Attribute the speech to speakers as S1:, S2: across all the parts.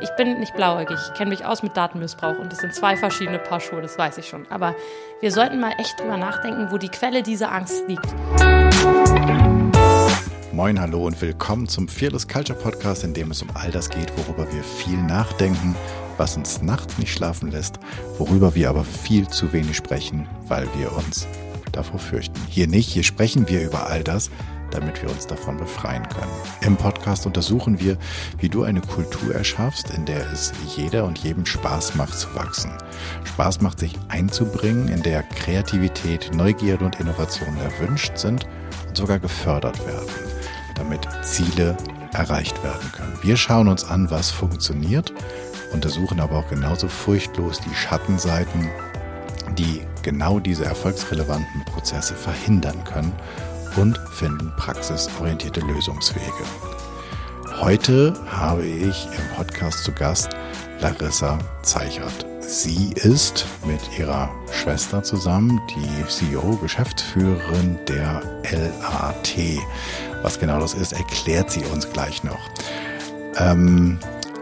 S1: Ich bin nicht blauäugig, ich kenne mich aus mit Datenmissbrauch und es sind zwei verschiedene Paar Schuhe, das weiß ich schon. Aber wir sollten mal echt drüber nachdenken, wo die Quelle dieser Angst liegt.
S2: Moin, hallo und willkommen zum Fearless Culture Podcast, in dem es um all das geht, worüber wir viel nachdenken, was uns nachts nicht schlafen lässt, worüber wir aber viel zu wenig sprechen, weil wir uns davor fürchten. Hier nicht, hier sprechen wir über all das, damit wir uns davon befreien können. Im Podcast untersuchen wir, wie du eine Kultur erschaffst, in der es jeder und jedem Spaß macht zu wachsen. Spaß macht sich einzubringen, in der Kreativität, Neugierde und Innovation erwünscht sind und sogar gefördert werden, damit Ziele erreicht werden können. Wir schauen uns an, was funktioniert, untersuchen aber auch genauso furchtlos die Schattenseiten, die genau diese erfolgsrelevanten Prozesse verhindern können und finden praxisorientierte Lösungswege. Heute habe ich im Podcast zu Gast Larissa Zeichert. Sie ist mit ihrer Schwester zusammen die CEO, Geschäftsführerin der LAT. Was genau das ist, erklärt sie uns gleich noch. Ähm,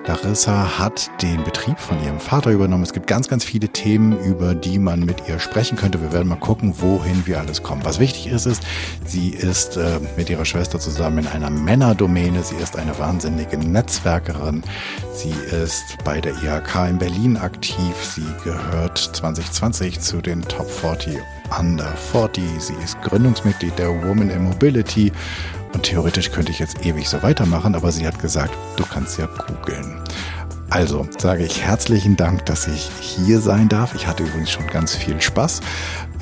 S2: Larissa hat den Betrieb von ihrem Vater übernommen. Es gibt ganz, ganz viele Themen, über die man mit ihr sprechen könnte. Wir werden mal gucken, wohin wir alles kommen. Was wichtig ist, ist, sie ist äh, mit ihrer Schwester zusammen in einer Männerdomäne. Sie ist eine wahnsinnige Netzwerkerin. Sie ist bei der IHK in Berlin aktiv. Sie gehört 2020 zu den Top 40 Under 40. Sie ist Gründungsmitglied der Woman in Mobility und theoretisch könnte ich jetzt ewig so weitermachen, aber sie hat gesagt, du kannst ja googeln. Also sage ich herzlichen Dank, dass ich hier sein darf. Ich hatte übrigens schon ganz viel Spaß,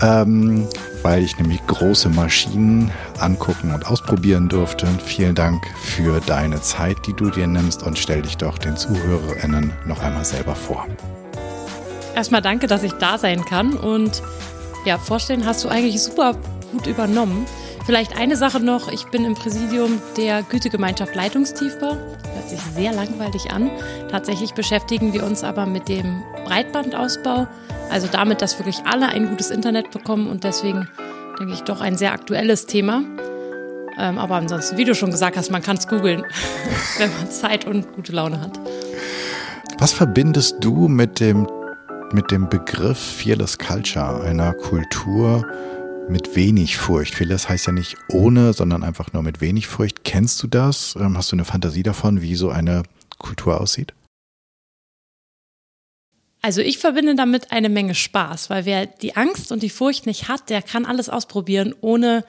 S2: ähm, weil ich nämlich große Maschinen angucken und ausprobieren durfte. Vielen Dank für deine Zeit, die du dir nimmst und stell dich doch den ZuhörerInnen noch einmal selber vor.
S1: Erstmal danke, dass ich da sein kann und ja, vorstellen hast du eigentlich super gut übernommen. Vielleicht eine Sache noch, ich bin im Präsidium der Gütegemeinschaft Leitungstiefbau. Hört sich sehr langweilig an. Tatsächlich beschäftigen wir uns aber mit dem Breitbandausbau, also damit, dass wirklich alle ein gutes Internet bekommen und deswegen denke ich doch ein sehr aktuelles Thema. Ähm, aber ansonsten, wie du schon gesagt hast, man kann es googeln, wenn man Zeit und gute Laune hat.
S2: Was verbindest du mit dem, mit dem Begriff Fearless Culture, einer Kultur, mit wenig Furcht. Vieles heißt ja nicht ohne, sondern einfach nur mit wenig Furcht. Kennst du das? Ähm, hast du eine Fantasie davon, wie so eine Kultur aussieht?
S1: Also ich verbinde damit eine Menge Spaß, weil wer die Angst und die Furcht nicht hat, der kann alles ausprobieren, ohne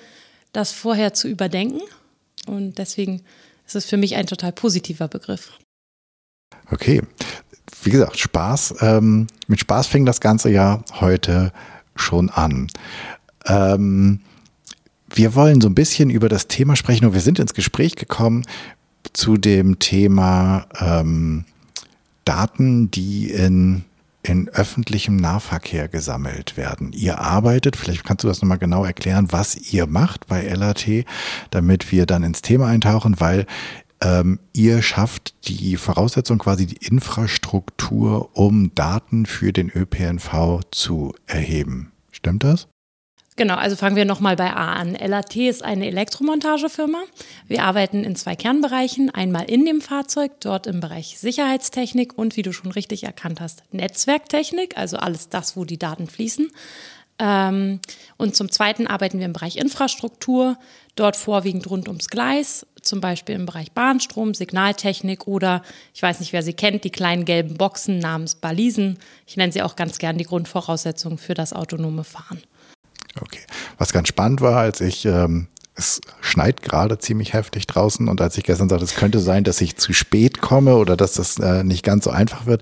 S1: das vorher zu überdenken. Und deswegen ist es für mich ein total positiver Begriff.
S2: Okay, wie gesagt, Spaß. Ähm, mit Spaß fing das ganze Jahr heute schon an. Ähm, wir wollen so ein bisschen über das Thema sprechen und wir sind ins Gespräch gekommen zu dem Thema ähm, Daten, die in, in öffentlichem Nahverkehr gesammelt werden. Ihr arbeitet, vielleicht kannst du das nochmal genau erklären, was ihr macht bei LAT, damit wir dann ins Thema eintauchen, weil ähm, ihr schafft die Voraussetzung, quasi die Infrastruktur, um Daten für den ÖPNV zu erheben. Stimmt das?
S1: Genau, also fangen wir nochmal bei A an. LAT ist eine Elektromontagefirma. Wir arbeiten in zwei Kernbereichen. Einmal in dem Fahrzeug, dort im Bereich Sicherheitstechnik und, wie du schon richtig erkannt hast, Netzwerktechnik, also alles das, wo die Daten fließen. Ähm, und zum Zweiten arbeiten wir im Bereich Infrastruktur, dort vorwiegend rund ums Gleis, zum Beispiel im Bereich Bahnstrom, Signaltechnik oder, ich weiß nicht, wer sie kennt, die kleinen gelben Boxen namens Balisen. Ich nenne sie auch ganz gern die Grundvoraussetzungen für das autonome Fahren.
S2: Okay. Was ganz spannend war, als ich, ähm, es schneit gerade ziemlich heftig draußen und als ich gestern sagte, es könnte sein, dass ich zu spät komme oder dass das äh, nicht ganz so einfach wird,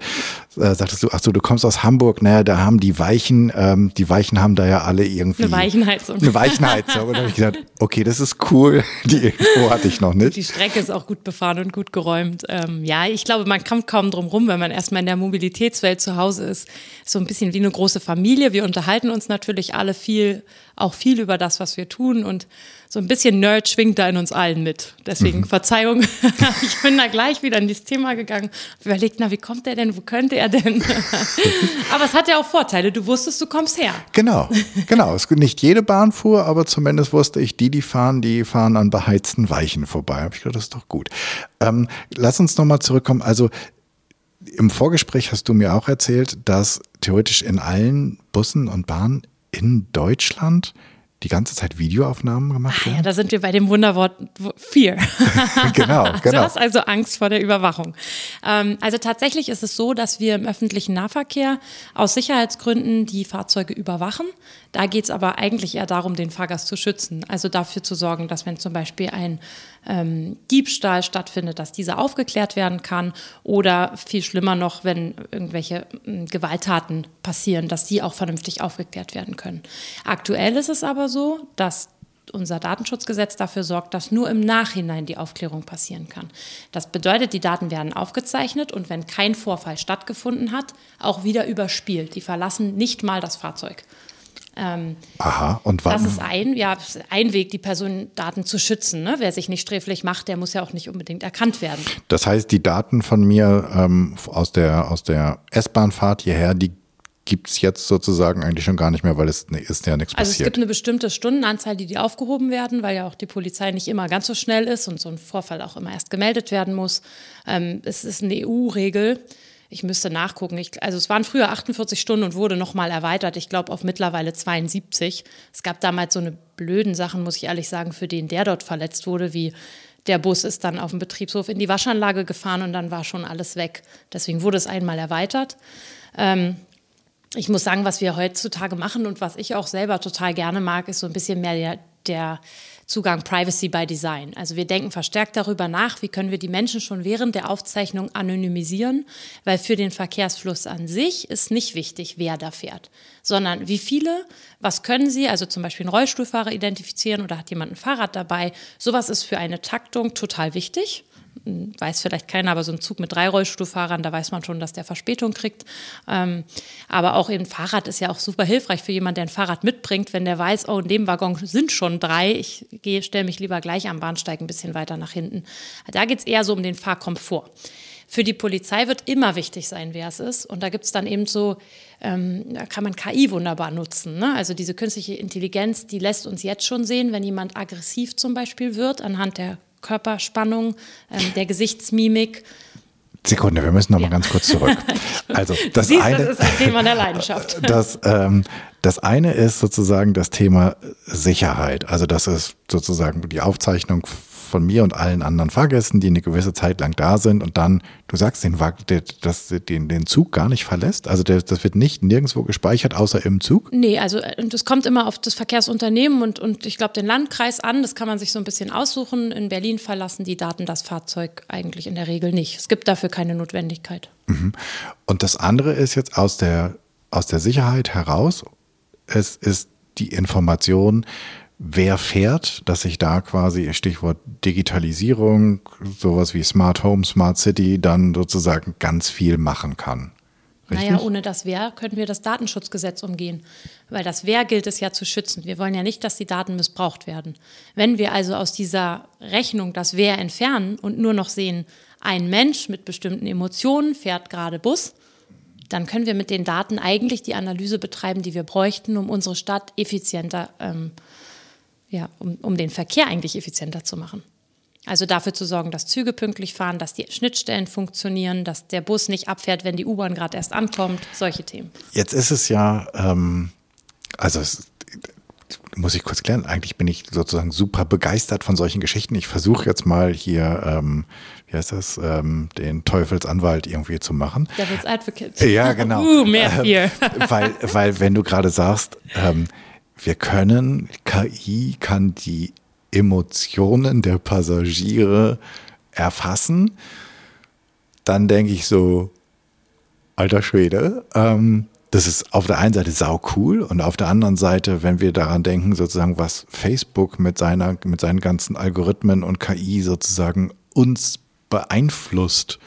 S2: äh, sagtest du, ach so, du kommst aus Hamburg, naja, da haben die Weichen, ähm, die Weichen haben da ja alle irgendwie.
S1: Eine Weichenheizung.
S2: Eine Weichenheizung. und da habe ich gedacht, okay, das ist cool. Die Info hatte ich noch nicht.
S1: Die Strecke ist auch gut befahren und gut geräumt. Ähm, ja, ich glaube, man kommt kaum drum rum, wenn man erstmal in der Mobilitätswelt zu Hause ist. So ein bisschen wie eine große Familie. Wir unterhalten uns natürlich alle viel, auch viel über das, was wir tun und so ein bisschen Nerd schwingt da in uns allen mit. Deswegen mhm. Verzeihung, ich bin da gleich wieder in dieses Thema gegangen. Überlegt, na, wie kommt der denn? Wo könnte er denn? aber es hat ja auch Vorteile. Du wusstest, du kommst her.
S2: Genau, genau. Es nicht jede Bahn fuhr, aber zumindest wusste ich, die, die fahren, die fahren an beheizten Weichen vorbei. Hab ich gedacht, das ist doch gut. Ähm, lass uns nochmal zurückkommen. Also Im Vorgespräch hast du mir auch erzählt, dass theoretisch in allen Bussen und Bahnen in Deutschland die ganze Zeit Videoaufnahmen gemacht
S1: Ah,
S2: werden?
S1: ja, da sind wir bei dem Wunderwort Fear.
S2: genau,
S1: Du
S2: genau.
S1: hast also Angst vor der Überwachung. Ähm, also tatsächlich ist es so, dass wir im öffentlichen Nahverkehr aus Sicherheitsgründen die Fahrzeuge überwachen. Da geht es aber eigentlich eher darum, den Fahrgast zu schützen. Also dafür zu sorgen, dass wenn zum Beispiel ein ähm, Diebstahl stattfindet, dass dieser aufgeklärt werden kann. Oder viel schlimmer noch, wenn irgendwelche ähm, Gewalttaten passieren, dass die auch vernünftig aufgeklärt werden können. Aktuell ist es aber so, dass unser Datenschutzgesetz dafür sorgt, dass nur im Nachhinein die Aufklärung passieren kann. Das bedeutet, die Daten werden aufgezeichnet und wenn kein Vorfall stattgefunden hat, auch wieder überspielt. Die verlassen nicht mal das Fahrzeug. Ähm,
S2: Aha, und wann?
S1: das ist ein, ja, ein Weg, die Personendaten zu schützen. Ne? Wer sich nicht sträflich macht, der muss ja auch nicht unbedingt erkannt werden.
S2: Das heißt, die Daten von mir ähm, aus der, aus der S-Bahn-Fahrt hierher, die gibt es jetzt sozusagen eigentlich schon gar nicht mehr, weil es ne- ist ja nichts
S1: Also es
S2: passiert.
S1: gibt eine bestimmte Stundenanzahl, die die aufgehoben werden, weil ja auch die Polizei nicht immer ganz so schnell ist und so ein Vorfall auch immer erst gemeldet werden muss. Ähm, es ist eine EU-Regel. Ich müsste nachgucken. Ich, also es waren früher 48 Stunden und wurde nochmal erweitert. Ich glaube auf mittlerweile 72. Es gab damals so eine blöden Sachen, muss ich ehrlich sagen, für den der dort verletzt wurde, wie der Bus ist dann auf dem Betriebshof in die Waschanlage gefahren und dann war schon alles weg. Deswegen wurde es einmal erweitert. Ähm, ich muss sagen, was wir heutzutage machen und was ich auch selber total gerne mag, ist so ein bisschen mehr der, der Zugang Privacy by Design. Also wir denken verstärkt darüber nach, wie können wir die Menschen schon während der Aufzeichnung anonymisieren, weil für den Verkehrsfluss an sich ist nicht wichtig, wer da fährt, sondern wie viele, was können sie, also zum Beispiel einen Rollstuhlfahrer identifizieren oder hat jemand ein Fahrrad dabei. Sowas ist für eine Taktung total wichtig weiß vielleicht keiner, aber so ein Zug mit drei Rollstuhlfahrern, da weiß man schon, dass der Verspätung kriegt. Ähm, aber auch ein Fahrrad ist ja auch super hilfreich für jemanden, der ein Fahrrad mitbringt, wenn der weiß, oh, in dem Waggon sind schon drei, ich gehe, stelle mich lieber gleich am Bahnsteig ein bisschen weiter nach hinten. Da geht es eher so um den Fahrkomfort. Für die Polizei wird immer wichtig sein, wer es ist. Und da gibt es dann eben so, ähm, da kann man KI wunderbar nutzen. Ne? Also diese künstliche Intelligenz, die lässt uns jetzt schon sehen, wenn jemand aggressiv zum Beispiel wird, anhand der Körperspannung, ähm, der Gesichtsmimik.
S2: Sekunde, wir müssen noch mal ganz kurz zurück. Also das
S1: Siehst,
S2: eine,
S1: das ist ein Thema der Leidenschaft.
S2: das, ähm, das eine ist sozusagen das Thema Sicherheit. Also das ist sozusagen die Aufzeichnung von mir und allen anderen Fahrgästen, die eine gewisse Zeit lang da sind und dann, du sagst, den, Wag- der, das, den, den Zug gar nicht verlässt. Also der, das wird nicht nirgendwo gespeichert, außer im Zug.
S1: Nee, also äh, es kommt immer auf das Verkehrsunternehmen und, und ich glaube den Landkreis an. Das kann man sich so ein bisschen aussuchen. In Berlin verlassen die Daten das Fahrzeug eigentlich in der Regel nicht. Es gibt dafür keine Notwendigkeit.
S2: Und das andere ist jetzt aus der, aus der Sicherheit heraus, es ist die Information, wer fährt, dass ich da quasi, Stichwort Digitalisierung, sowas wie Smart Home, Smart City, dann sozusagen ganz viel machen kann. Richtig?
S1: Naja, ohne das Wer könnten wir das Datenschutzgesetz umgehen. Weil das Wer gilt es ja zu schützen. Wir wollen ja nicht, dass die Daten missbraucht werden. Wenn wir also aus dieser Rechnung das Wer entfernen und nur noch sehen, ein Mensch mit bestimmten Emotionen fährt gerade Bus, dann können wir mit den Daten eigentlich die Analyse betreiben, die wir bräuchten, um unsere Stadt effizienter, ähm, ja, um, um den Verkehr eigentlich effizienter zu machen. Also dafür zu sorgen, dass Züge pünktlich fahren, dass die Schnittstellen funktionieren, dass der Bus nicht abfährt, wenn die U-Bahn gerade erst ankommt, solche Themen.
S2: Jetzt ist es ja, ähm, also es, muss ich kurz klären, eigentlich bin ich sozusagen super begeistert von solchen Geschichten. Ich versuche jetzt mal hier, ähm, wie heißt das, ähm, den Teufelsanwalt irgendwie zu machen.
S1: Devil's Advocate.
S2: Ja, genau.
S1: Uh, mehr Fear.
S2: weil, weil, wenn du gerade sagst, ähm, wir können, KI kann die Emotionen der Passagiere erfassen, dann denke ich so, alter Schwede, ähm, das ist auf der einen Seite sau cool und auf der anderen Seite, wenn wir daran denken, sozusagen, was Facebook mit seiner, mit seinen ganzen Algorithmen und KI sozusagen uns beeinflusst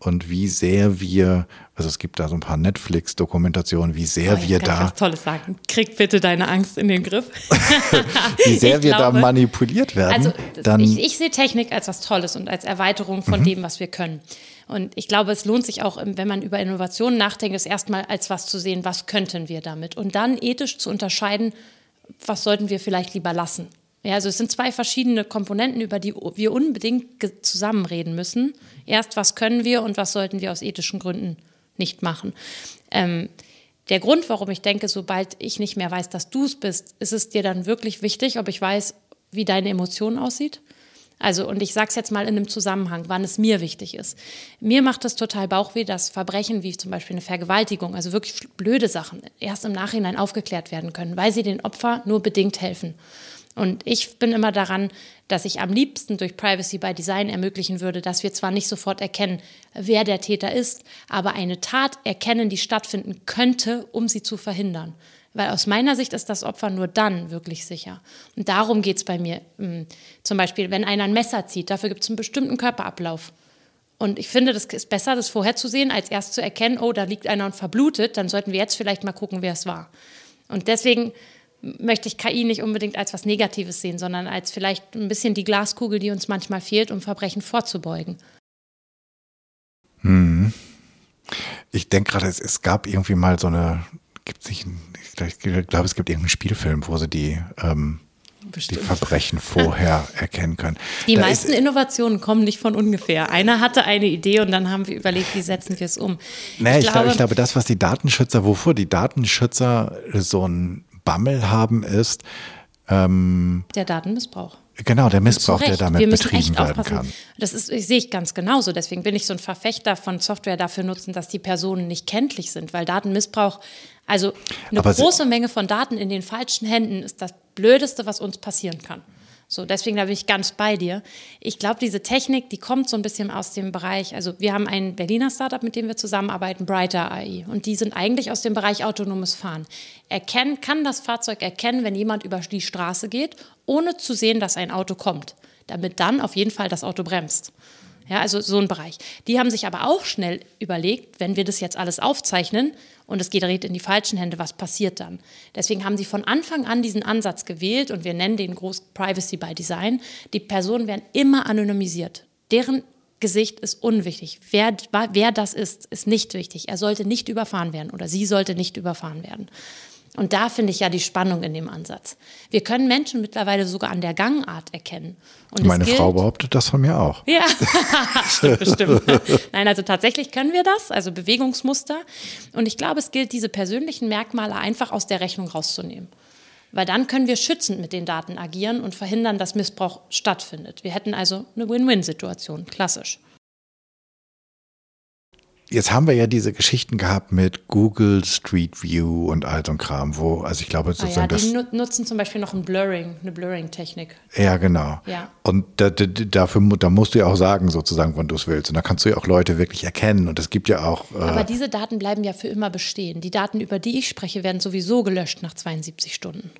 S2: und wie sehr wir, also es gibt da so ein paar Netflix-Dokumentationen, wie sehr
S1: Oh,
S2: wir
S1: kann ich
S2: da,
S1: was Tolles sagen. Krieg bitte deine Angst in den Griff.
S2: wie sehr
S1: Ich
S2: wir da
S1: glaube-
S2: manipuliert werden,
S1: Also ich, ich sehe Technik als was Tolles und als Erweiterung
S2: Mhm.
S1: von dem, was wir können. Und ich glaube, es lohnt sich auch, wenn man über Innovationen nachdenkt, es erstmal als was zu sehen, was könnten wir damit. Und dann ethisch zu unterscheiden, was sollten wir vielleicht lieber lassen. Ja, also es sind zwei verschiedene Komponenten, über die wir unbedingt zusammenreden müssen. Erst, was können wir und was sollten wir aus ethischen Gründen nicht machen. Ähm, der Grund, warum ich denke, sobald ich nicht mehr weiß, dass du es bist, ist es dir dann wirklich wichtig, ob ich weiß, wie deine Emotion aussieht? Also, und ich sage es jetzt mal in einem Zusammenhang, wann es mir wichtig ist. Mir macht es total Bauchweh, dass Verbrechen wie zum Beispiel eine Vergewaltigung, also wirklich blöde Sachen, erst im Nachhinein aufgeklärt werden können, weil sie den Opfer nur bedingt helfen. Und ich bin immer daran, dass ich am liebsten durch Privacy by Design ermöglichen würde, dass wir zwar nicht sofort erkennen, wer der Täter ist, aber eine Tat erkennen, die stattfinden könnte, um sie zu verhindern. Weil aus meiner Sicht ist das Opfer nur dann wirklich sicher. Und darum geht es bei mir. Hm, zum Beispiel, wenn einer ein Messer zieht, dafür gibt es einen bestimmten Körperablauf. Und ich finde, das ist besser, das vorher zu sehen, als erst zu erkennen, oh, da liegt einer und verblutet, dann sollten wir jetzt vielleicht mal gucken, wer es war. Und deswegen möchte ich KI nicht unbedingt als was Negatives sehen, sondern als vielleicht ein bisschen die Glaskugel, die uns manchmal fehlt, um Verbrechen vorzubeugen.
S2: Hm. Ich denke gerade, es, es, gab irgendwie mal so eine, gibt es nicht, ich glaube, es gibt irgendeinen Spielfilm, wo sie die, ähm, die Verbrechen vorher erkennen können.
S1: Die da meisten Innovationen kommen nicht von ungefähr. Einer hatte eine Idee und dann haben wir überlegt, wie setzen wir es um.
S2: Nee, ich, ich, glaube, ich glaube, das, was die Datenschützer, wovor die Datenschützer so ein Bammel haben, ist
S1: ähm, der Datenmissbrauch.
S2: Genau, der Missbrauch, der damit betrieben werden kann.
S1: Das ist, sehe ich ganz genauso. Deswegen bin ich so ein Verfechter von Software dafür nutzen, dass die Personen nicht kenntlich sind, weil Datenmissbrauch, also eine Aber große Menge von Daten in den falschen Händen ist das Blödeste, was uns passieren kann. So, deswegen da bin ich ganz bei dir. Ich glaube, diese Technik, die kommt so ein bisschen aus dem Bereich, also wir haben ein Berliner Startup, mit dem wir zusammenarbeiten, Brighter AI. Und die sind eigentlich aus dem Bereich autonomes Fahren. Erkennen, kann das Fahrzeug erkennen, wenn jemand über die Straße geht, ohne zu sehen, dass ein Auto kommt. Damit dann auf jeden Fall das Auto bremst. Ja, also so ein Bereich. Die haben sich aber auch schnell überlegt, wenn wir das jetzt alles aufzeichnen und es gerät in die falschen Hände, was passiert dann? Deswegen haben sie von Anfang an diesen Ansatz gewählt und wir nennen den groß Privacy by Design. Die Personen werden immer anonymisiert. Deren Gesicht ist unwichtig. Wer, wer das ist, ist nicht wichtig. Er sollte nicht überfahren werden oder sie sollte nicht überfahren werden. Und da finde ich ja die Spannung in dem Ansatz. Wir können Menschen mittlerweile sogar an der Gangart erkennen. Und
S2: Meine Frau behauptet das von mir auch.
S1: Ja, stimmt bestimmt. Nein, also tatsächlich können wir das, also Bewegungsmuster. Und ich glaube, es gilt, diese persönlichen Merkmale einfach aus der Rechnung rauszunehmen. Weil dann können wir schützend mit den Daten agieren und verhindern, dass Missbrauch stattfindet. Wir hätten also eine Win-Win-Situation, klassisch.
S2: Jetzt haben wir ja diese Geschichten gehabt mit Google Street View und all so ein Kram, wo, also ich glaube
S1: sozusagen. Ah ja, die nutzen zum Beispiel noch ein Blurring, eine Blurring-Technik.
S2: Ja, genau.
S1: Ja.
S2: Und da, da, dafür, da musst du ja auch sagen, sozusagen, wann du es willst. Und da kannst du ja auch Leute wirklich erkennen. Und es gibt ja auch.
S1: Äh Aber diese Daten bleiben ja für immer bestehen. Die Daten, über die ich spreche, werden sowieso gelöscht nach 72 Stunden.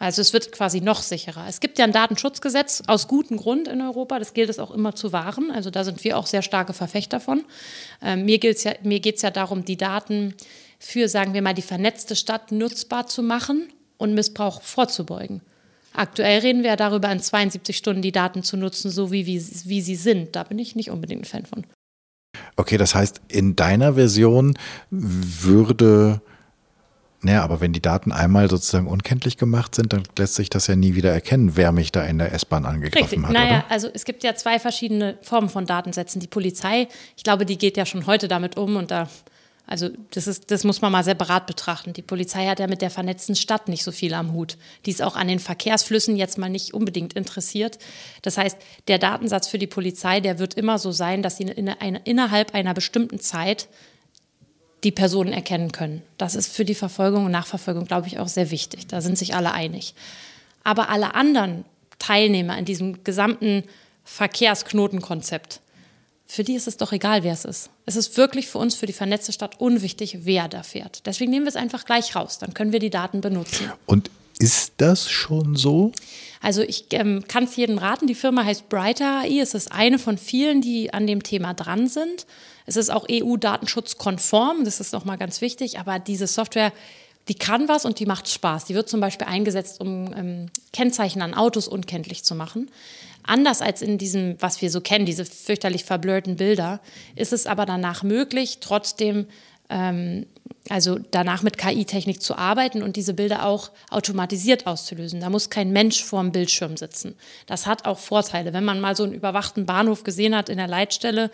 S1: Also es wird quasi noch sicherer. Es gibt ja ein Datenschutzgesetz aus gutem Grund in Europa. Das gilt es auch immer zu wahren. Also da sind wir auch sehr starke Verfechter von. Ähm, mir geht es ja, ja darum, die Daten für, sagen wir mal, die vernetzte Stadt nutzbar zu machen und Missbrauch vorzubeugen. Aktuell reden wir ja darüber, in 72 Stunden die Daten zu nutzen, so wie, wie, wie sie sind. Da bin ich nicht unbedingt ein Fan von.
S2: Okay, das heißt, in deiner Version würde naja, aber wenn die Daten einmal sozusagen unkenntlich gemacht sind, dann lässt sich das ja nie wieder erkennen, wer mich da in der S-Bahn angegriffen Richtig. hat.
S1: Naja,
S2: oder?
S1: also es gibt ja zwei verschiedene Formen von Datensätzen. Die Polizei, ich glaube, die geht ja schon heute damit um und da, also das ist, das muss man mal separat betrachten. Die Polizei hat ja mit der vernetzten Stadt nicht so viel am Hut. Die ist auch an den Verkehrsflüssen jetzt mal nicht unbedingt interessiert. Das heißt, der Datensatz für die Polizei, der wird immer so sein, dass sie in, in, innerhalb einer bestimmten Zeit die Personen erkennen können. Das ist für die Verfolgung und Nachverfolgung, glaube ich, auch sehr wichtig. Da sind sich alle einig. Aber alle anderen Teilnehmer in diesem gesamten Verkehrsknotenkonzept, für die ist es doch egal, wer es ist. Es ist wirklich für uns, für die vernetzte Stadt, unwichtig, wer da fährt. Deswegen nehmen wir es einfach gleich raus. Dann können wir die Daten benutzen.
S2: Und ist das schon so?
S1: Also ich ähm, kann es jedem raten. Die Firma heißt Brighter AI. Es ist eine von vielen, die an dem Thema dran sind. Es ist auch EU-datenschutzkonform, das ist nochmal ganz wichtig, aber diese Software, die kann was und die macht Spaß. Die wird zum Beispiel eingesetzt, um ähm, Kennzeichen an Autos unkenntlich zu machen. Anders als in diesem, was wir so kennen, diese fürchterlich verblurrten Bilder, ist es aber danach möglich, trotzdem ähm, also danach mit KI-Technik zu arbeiten und diese Bilder auch automatisiert auszulösen. Da muss kein Mensch vorm Bildschirm sitzen. Das hat auch Vorteile. Wenn man mal so einen überwachten Bahnhof gesehen hat in der Leitstelle,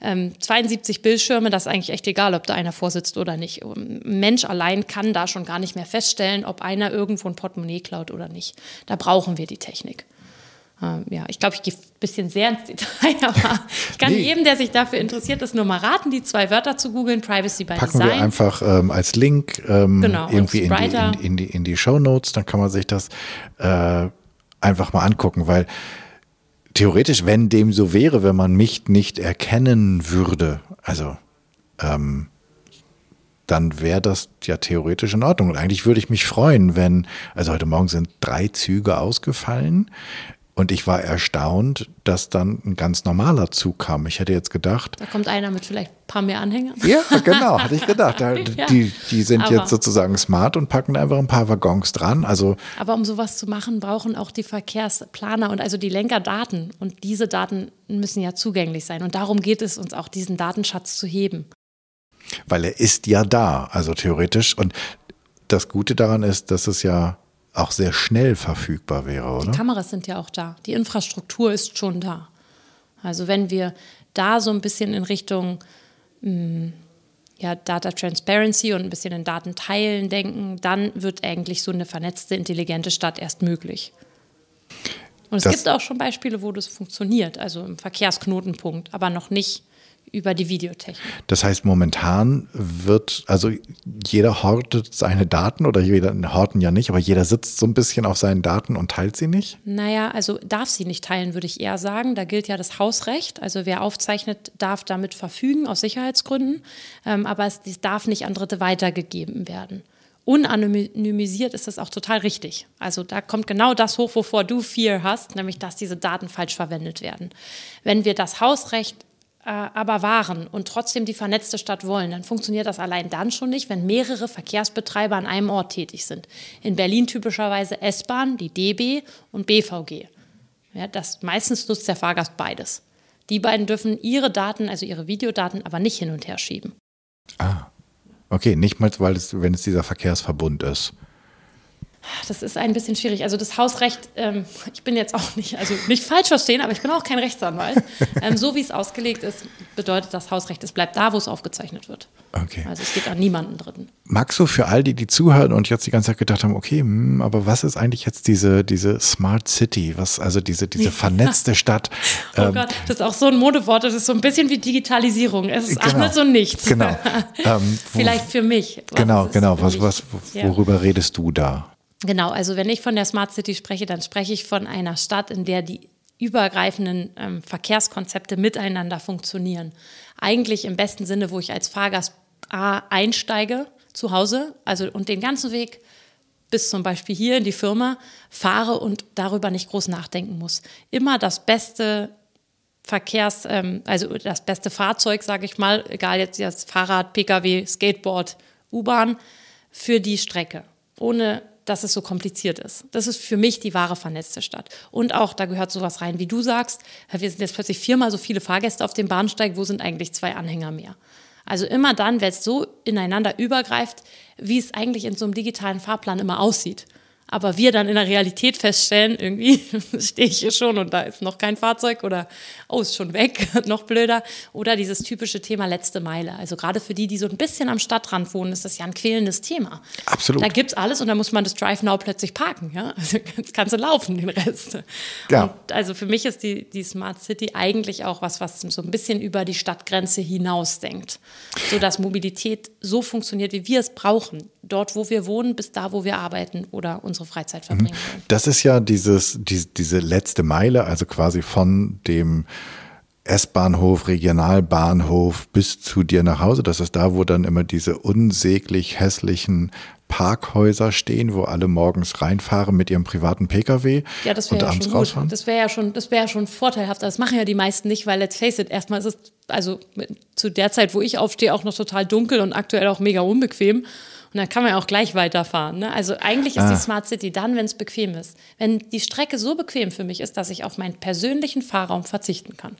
S1: ähm, 72 Bildschirme, das ist eigentlich echt egal, ob da einer vorsitzt oder nicht. Ein Mensch allein kann da schon gar nicht mehr feststellen, ob einer irgendwo ein Portemonnaie klaut oder nicht. Da brauchen wir die Technik. Ähm, ja, ich glaube, ich gehe ein bisschen sehr ins Detail, aber ich kann nee. jedem, der sich dafür interessiert, das nur mal raten, die zwei Wörter zu googeln, Privacy by
S2: Packen
S1: Design.
S2: wir einfach ähm, als Link ähm, genau, irgendwie in die, in, in, die, in die Show Notes, dann kann man sich das äh, einfach mal angucken, weil theoretisch, wenn dem so wäre, wenn man mich nicht erkennen würde, also ähm, dann wäre das ja theoretisch in Ordnung. Und eigentlich würde ich mich freuen, wenn, also heute Morgen sind drei Züge ausgefallen. Und ich war erstaunt, dass dann ein ganz normaler Zug kam. Ich hätte jetzt gedacht.
S1: Da kommt einer mit vielleicht ein paar mehr Anhängern.
S2: Ja, genau, hatte ich gedacht. Die, die sind aber, jetzt sozusagen smart und packen einfach ein paar Waggons dran. Also,
S1: aber um sowas zu machen, brauchen auch die Verkehrsplaner und also die Lenker Daten. Und diese Daten müssen ja zugänglich sein. Und darum geht es uns auch, diesen Datenschatz zu heben.
S2: Weil er ist ja da, also theoretisch. Und das Gute daran ist, dass es ja auch sehr schnell verfügbar wäre, oder?
S1: Die Kameras sind ja auch da. Die Infrastruktur ist schon da. Also wenn wir da so ein bisschen in Richtung mh, hm, ja, Data Transparency und ein bisschen in Datenteilen denken, dann wird eigentlich so eine vernetzte, intelligente Stadt erst möglich. Und es das gibt auch schon Beispiele, wo das funktioniert, also im Verkehrsknotenpunkt, aber noch nicht über die Videotechnik.
S2: Das heißt, momentan wird, also jeder hortet seine Daten oder jeder, horten ja nicht, aber jeder sitzt so ein bisschen auf seinen Daten und teilt sie nicht?
S1: Naja, also darf sie nicht teilen, würde ich eher sagen. Da gilt ja das Hausrecht. Also wer aufzeichnet, darf damit verfügen aus Sicherheitsgründen, ähm, aber es, es darf nicht an Dritte weitergegeben werden unanonymisiert ist das auch total richtig. Also da kommt genau das hoch, wovor du Fear hast, nämlich dass diese Daten falsch verwendet werden. Wenn wir das Hausrecht äh, aber wahren und trotzdem die vernetzte Stadt wollen, dann funktioniert das allein dann schon nicht, wenn mehrere Verkehrsbetreiber an einem Ort tätig sind. In Berlin typischerweise S-Bahn, die DB und BVG. Ja, das, meistens nutzt der Fahrgast beides. Die beiden dürfen ihre Daten, also ihre Videodaten, aber nicht hin und her schieben.
S2: Ah, okay, nicht mal, weil es, wenn es dieser Verkehrsverbund ist.
S1: Das ist ein bisschen schwierig. Also das Hausrecht, ähm, ich bin jetzt auch nicht, also nicht falsch verstehen, aber ich bin auch kein Rechtsanwalt. Ähm, so wie es ausgelegt ist, bedeutet das Hausrecht, es bleibt da, wo es aufgezeichnet wird.
S2: Okay.
S1: Also es geht an niemanden dritten.
S2: Magst du für all die, die zuhören und jetzt die ganze Zeit gedacht haben, okay, mh, hm, aber was ist eigentlich jetzt diese, diese Smart City, was, also diese, diese vernetzte Stadt?
S1: oh ähm, Gott, das ist auch so ein Modewort, das ist so ein bisschen wie Digitalisierung. Es ist genau, alles und nichts.
S2: Genau.
S1: Ähm, Vielleicht für mich.
S2: Genau, genau. Was, was, worüber ja. redest du da?
S1: Genau, also wenn ich von der Smart City spreche, dann spreche ich von einer Stadt, in der die übergreifenden ähm, Verkehrskonzepte miteinander funktionieren. Eigentlich im besten Sinne, wo ich als Fahrgast A einsteige zu Hause, also und den ganzen Weg bis zum Beispiel hier in die Firma fahre und darüber nicht groß nachdenken muss. Immer das beste Verkehrs, ähm, also das beste Fahrzeug, sage ich mal, egal jetzt das Fahrrad, Pkw, Skateboard, U-Bahn, für die Strecke. Ohne dass es so kompliziert ist. Das ist für mich die wahre vernetzte Stadt. Und auch, da gehört sowas rein, wie du sagst, wir sind jetzt plötzlich viermal so viele Fahrgäste auf dem Bahnsteig, wo sind eigentlich zwei Anhänger mehr? Also immer dann, wenn es so ineinander übergreift, wie es eigentlich in so einem digitalen Fahrplan immer aussieht aber wir dann in der Realität feststellen, irgendwie stehe ich hier schon und da ist noch kein Fahrzeug oder oh, ist schon weg, noch blöder. Oder dieses typische Thema letzte Meile. Also gerade für die, die so ein bisschen am Stadtrand wohnen, ist das ja ein quälendes Thema.
S2: Absolut.
S1: Da gibt es alles und da muss man das Drive Now plötzlich parken. Ja? Also kannst du laufen, den Rest.
S2: Ja.
S1: Und also für mich ist die, die Smart City eigentlich auch was, was so ein bisschen über die Stadtgrenze hinausdenkt. Sodass Mobilität so funktioniert, wie wir es brauchen dort, wo wir wohnen, bis da, wo wir arbeiten oder unsere Freizeit verbringen wollen.
S2: Das ist ja dieses, die, diese letzte Meile, also quasi von dem S-Bahnhof, Regionalbahnhof bis zu dir nach Hause. Das ist da, wo dann immer diese unsäglich hässlichen Parkhäuser stehen, wo alle morgens reinfahren mit ihrem privaten Pkw
S1: ja, das und ja abends schon rausfahren. Das wäre ja schon, das wäre ja schon vorteilhaft. Das machen ja die meisten nicht, weil let's face it, erstmal ist es also zu der Zeit, wo ich aufstehe, auch noch total dunkel und aktuell auch mega unbequem. Und dann kann man ja auch gleich weiterfahren. Ne? Also eigentlich ist
S2: Ah.
S1: die Smart City dann, wenn es bequem ist. Wenn die Strecke so bequem für mich ist, dass ich auf meinen persönlichen Fahrraum verzichten kann.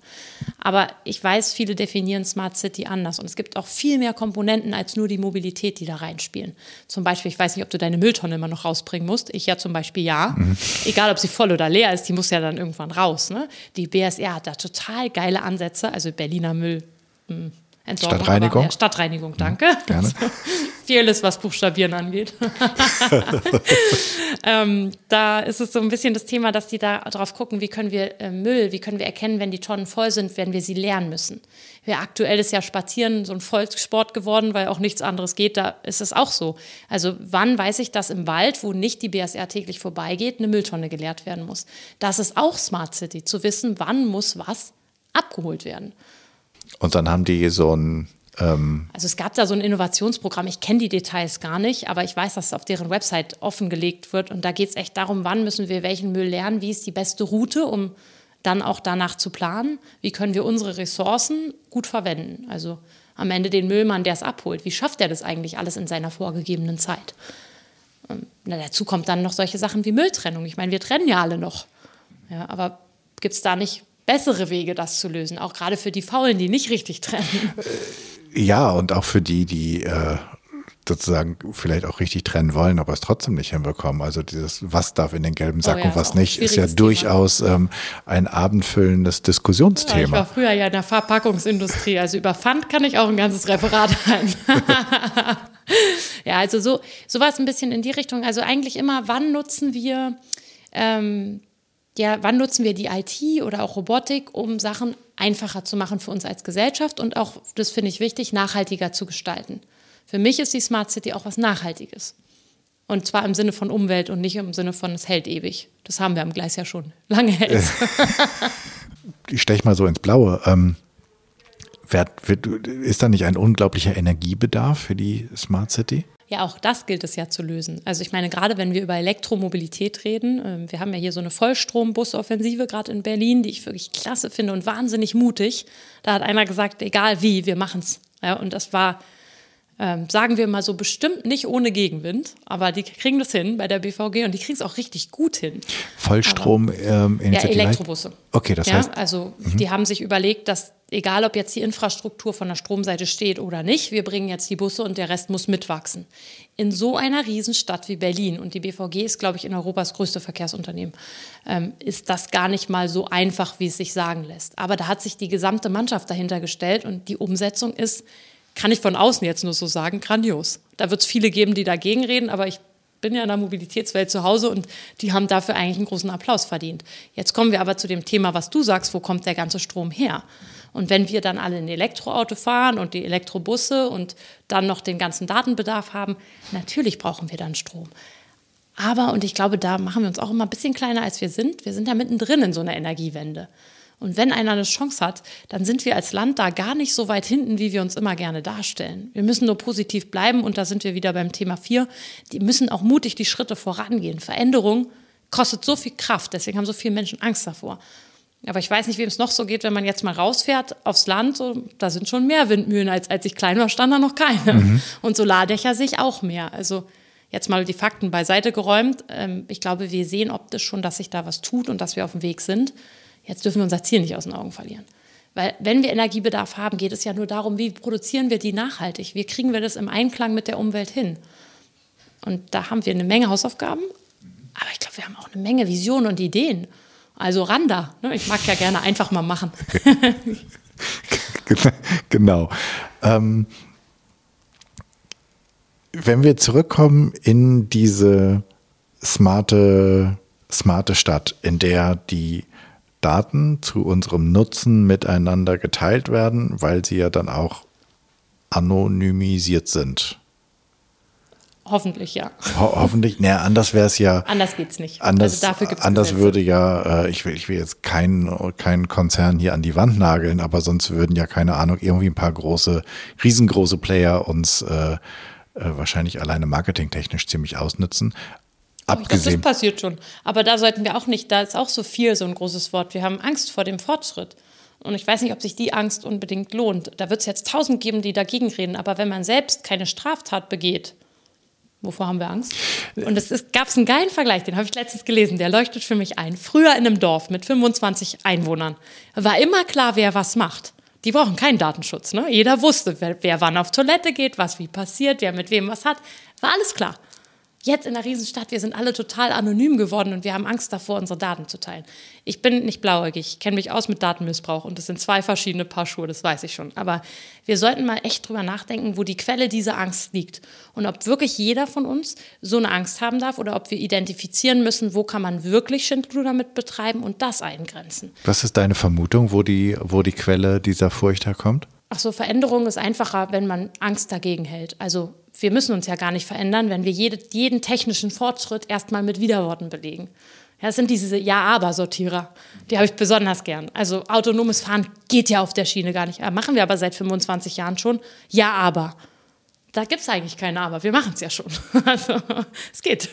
S1: Aber ich weiß, viele definieren Smart City anders. Und es gibt auch viel mehr Komponenten als nur die Mobilität, die da reinspielen. Zum Beispiel, ich weiß nicht, ob du deine Mülltonne immer noch rausbringen musst. Ich ja zum Beispiel ja. Egal, ob sie voll oder leer ist, die muss ja dann irgendwann raus. Ne? Die BSR hat da total geile Ansätze. Also Berliner Müll. hm, Entsorgung,
S2: Stadtreinigung?
S1: Stadtreinigung, danke.
S2: gerne.
S1: Vieles, was Buchstabieren angeht. ähm, da ist es so ein bisschen das Thema, dass die da drauf gucken, wie können wir äh, Müll, wie können wir erkennen, wenn die Tonnen voll sind, wenn wir sie leeren müssen. Ja, aktuell ist ja Spazieren so ein Volkssport geworden, weil auch nichts anderes geht. Da ist es auch so. Also wann weiß ich, dass im Wald, wo nicht die BSR täglich vorbeigeht, eine Mülltonne geleert werden muss? Das ist auch Smart City, zu wissen, wann muss was abgeholt werden.
S2: Und dann haben die so ein, ähm,
S1: Also es gab da so ein Innovationsprogramm, ich kenne die Details gar nicht, aber ich weiß, dass es auf deren Website offengelegt wird und da geht es echt darum, wann müssen wir welchen Müll lernen, wie ist die beste Route, um dann auch danach zu planen, wie können wir unsere Ressourcen gut verwenden. Also am Ende den Müllmann, der es abholt, wie schafft er das eigentlich alles in seiner vorgegebenen Zeit? Und, na, dazu kommt dann noch solche Sachen wie Mülltrennung. Ich meine, wir trennen ja alle noch. Ja, aber gibt es da nicht bessere Wege, das zu lösen? Auch gerade für die Faulen, die nicht richtig trennen.
S2: ja, und auch für die, die äh, sozusagen vielleicht auch richtig trennen wollen, aber es trotzdem nicht hinbekommen. Also dieses, was darf in den gelben Sack
S1: Oh ja,
S2: und was nicht, ist ja
S1: Thema.
S2: durchaus ähm, ein abendfüllendes
S1: Ja, ich
S2: Diskussionsthema.
S1: war früher ja in der Verpackungsindustrie. Also über Pfand kann ich auch ein ganzes Referat halten. ja, also so sowas ein bisschen in die Richtung. Also eigentlich immer, wann nutzen wir ähm, ja, wann nutzen wir die IT oder auch Robotik, um Sachen einfacher zu machen für uns als Gesellschaft und auch, das finde ich wichtig, nachhaltiger zu gestalten. Für mich ist die Smart City auch was Nachhaltiges. Und zwar im Sinne von Umwelt und nicht im Sinne von es hält ewig. Das haben wir am Gleis ja schon. Lange hält
S2: ich stech mal so ins Blaue. Ähm, wer, wird, ist da nicht ein unglaublicher Energiebedarf für die Smart City?
S1: Ja, auch das gilt es ja zu lösen. Also ich meine, gerade wenn wir über Elektromobilität reden, ähm, wir haben ja hier so eine Vollstrom-Bus-Offensive gerade in Berlin, die ich wirklich klasse finde und wahnsinnig mutig. Da hat einer gesagt, egal wie, wir machen's. Ja, und das war, ähm, sagen wir mal so, bestimmt nicht ohne Gegenwind, aber die kriegen das hin bei der BVG und die kriegen es auch richtig gut hin.
S2: Vollstrom ähm,
S1: Ja,
S2: Initiative-
S1: Elektrobusse.
S2: Okay, das
S1: ja,
S2: heißt, Mhm.
S1: also die haben sich überlegt, dass egal ob jetzt die Infrastruktur von der Stromseite steht oder nicht, wir bringen jetzt die Busse und der Rest muss mitwachsen. In so einer Riesenstadt wie Berlin und die BVG ist, glaube ich, in Europas größte Verkehrsunternehmen, ähm, ist das gar nicht mal so einfach, wie es sich sagen lässt. Aber da hat sich die gesamte Mannschaft dahinter gestellt und die Umsetzung ist, kann ich von außen jetzt nur so sagen, grandios. Da wird es viele geben, die dagegen reden, aber ich bin ja in der Mobilitätswelt zu Hause und die haben dafür eigentlich einen großen Applaus verdient. Jetzt kommen wir aber zu dem Thema, was du sagst, wo kommt der ganze Strom her? Und wenn wir dann alle ein Elektroauto fahren und die Elektrobusse und dann noch den ganzen Datenbedarf haben, natürlich brauchen wir dann Strom. Aber, und ich glaube, da machen wir uns auch immer ein bisschen kleiner, als wir sind. Wir sind ja mittendrin in so einer Energiewende. Und wenn einer eine Chance hat, dann sind wir als Land da gar nicht so weit hinten, wie wir uns immer gerne darstellen. Wir müssen nur positiv bleiben und da sind wir wieder beim Thema 4. Die müssen auch mutig die Schritte vorangehen. Veränderung kostet so viel Kraft, deswegen haben so viele Menschen Angst davor. Aber ich weiß nicht, wem es noch so geht, wenn man jetzt mal rausfährt aufs Land. So, da sind schon mehr Windmühlen, als als ich klein war, stand da noch keine. Und Solardächer sehe ich auch mehr. Also jetzt mal die Fakten beiseite geräumt. Ähm, ich glaube, wir sehen optisch schon, dass sich da was tut und dass wir auf dem Weg sind. Jetzt dürfen wir unser Ziel nicht aus den Augen verlieren. Weil wenn wir Energiebedarf haben, geht es ja nur darum, wie produzieren wir die nachhaltig? Wie kriegen wir das im Einklang mit der Umwelt hin? Und da haben wir eine Menge Hausaufgaben, aber ich glaube, wir haben auch eine Menge Visionen und Ideen. Also ran da. Ne? Ich mag ja gerne einfach mal machen.
S2: genau. Ähm, wenn wir zurückkommen in diese smarte, smarte Stadt, in der die Daten zu unserem Nutzen miteinander geteilt werden, weil sie ja dann auch anonymisiert sind.
S1: Hoffentlich ja.
S2: Ho hoffentlich, naja, anders wäre es ja.
S1: Anders geht's nicht.
S2: Anders,
S1: also
S2: anders
S1: Gesetze.
S2: würde ja, äh, ich will, ich will jetzt keinen keinen Konzern hier an die Wand nageln, aber sonst würden ja, keine Ahnung, irgendwie ein paar große, riesengroße Player uns äh, äh, wahrscheinlich alleine marketingtechnisch ziemlich ausnützen.
S1: Ich glaube, das
S2: Abgesehen,
S1: passiert schon. Aber da sollten wir auch nicht, da ist auch so viel so ein großes Wort. Wir haben Angst vor dem Fortschritt. Und ich weiß nicht, ob sich die Angst unbedingt lohnt. Da wird es jetzt tausend geben, die dagegen reden. Aber wenn man selbst keine Straftat begeht, Wovor haben wir Angst? Und es gab einen geilen Vergleich, den habe ich letztens gelesen, der leuchtet für mich ein. Früher in einem Dorf mit 25 Einwohnern war immer klar, wer was macht. Die brauchen keinen Datenschutz. Ne? Jeder wusste, wer, wer wann auf Toilette geht, was wie passiert, wer mit wem was hat. War alles klar. Jetzt in der Riesenstadt, wir sind alle total anonym geworden und wir haben Angst davor, unsere Daten zu teilen. Ich bin nicht blauäugig, ich kenne mich aus mit Datenmissbrauch und das sind zwei verschiedene Paar Schuhe, das weiß ich schon. Aber wir sollten mal echt drüber nachdenken, wo die Quelle dieser Angst liegt und ob wirklich jeder von uns so eine Angst haben darf oder ob wir identifizieren müssen, wo kann man wirklich Schindluder damit betreiben und das eingrenzen.
S2: Was ist deine Vermutung, wo die, wo die Quelle dieser Furcht herkommt?
S1: Ach so, Veränderung ist einfacher, wenn man Angst dagegen hält. Also wir müssen uns ja gar nicht verändern, wenn wir jede, jeden technischen Fortschritt erstmal mit Widerworten belegen. Ja, das sind diese Ja-Aber-Sortierer. Die habe ich besonders gern. Also autonomes Fahren geht ja auf der Schiene gar nicht. Machen wir aber seit 25 Jahren schon. Ja-Aber da gibt es eigentlich keine Aber. Wir machen es ja schon. Also es geht.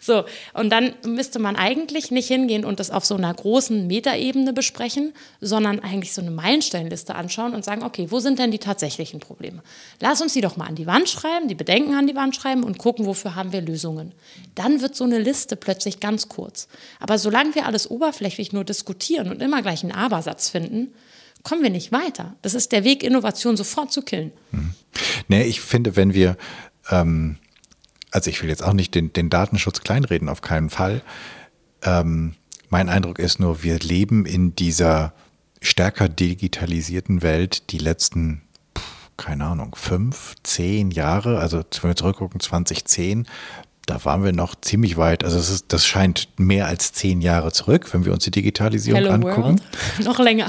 S1: So, und dann müsste man eigentlich nicht hingehen und das auf so einer großen Metaebene besprechen, sondern eigentlich so eine Meilensteinliste anschauen und sagen, okay, wo sind denn die tatsächlichen Probleme? Lass uns die doch mal an die Wand schreiben, die Bedenken an die Wand schreiben und gucken, wofür haben wir Lösungen. Dann wird so eine Liste plötzlich ganz kurz. Aber solange wir alles oberflächlich nur diskutieren und immer gleich einen Abersatz finden, kommen wir nicht weiter. Das ist der Weg, Innovation sofort zu killen.
S2: Hm. Nee, ich finde, wenn wir, ähm, also ich will jetzt auch nicht den, den Datenschutz kleinreden, auf keinen Fall. Ähm, mein Eindruck ist nur, wir leben in dieser stärker digitalisierten Welt die letzten, keine Ahnung, fünf, zehn Jahre, also wenn wir zurückgucken, 2010, da waren wir noch ziemlich weit. Also das, ist, das scheint mehr als zehn Jahre zurück, wenn wir uns die Digitalisierung Hello angucken.
S1: World. noch länger.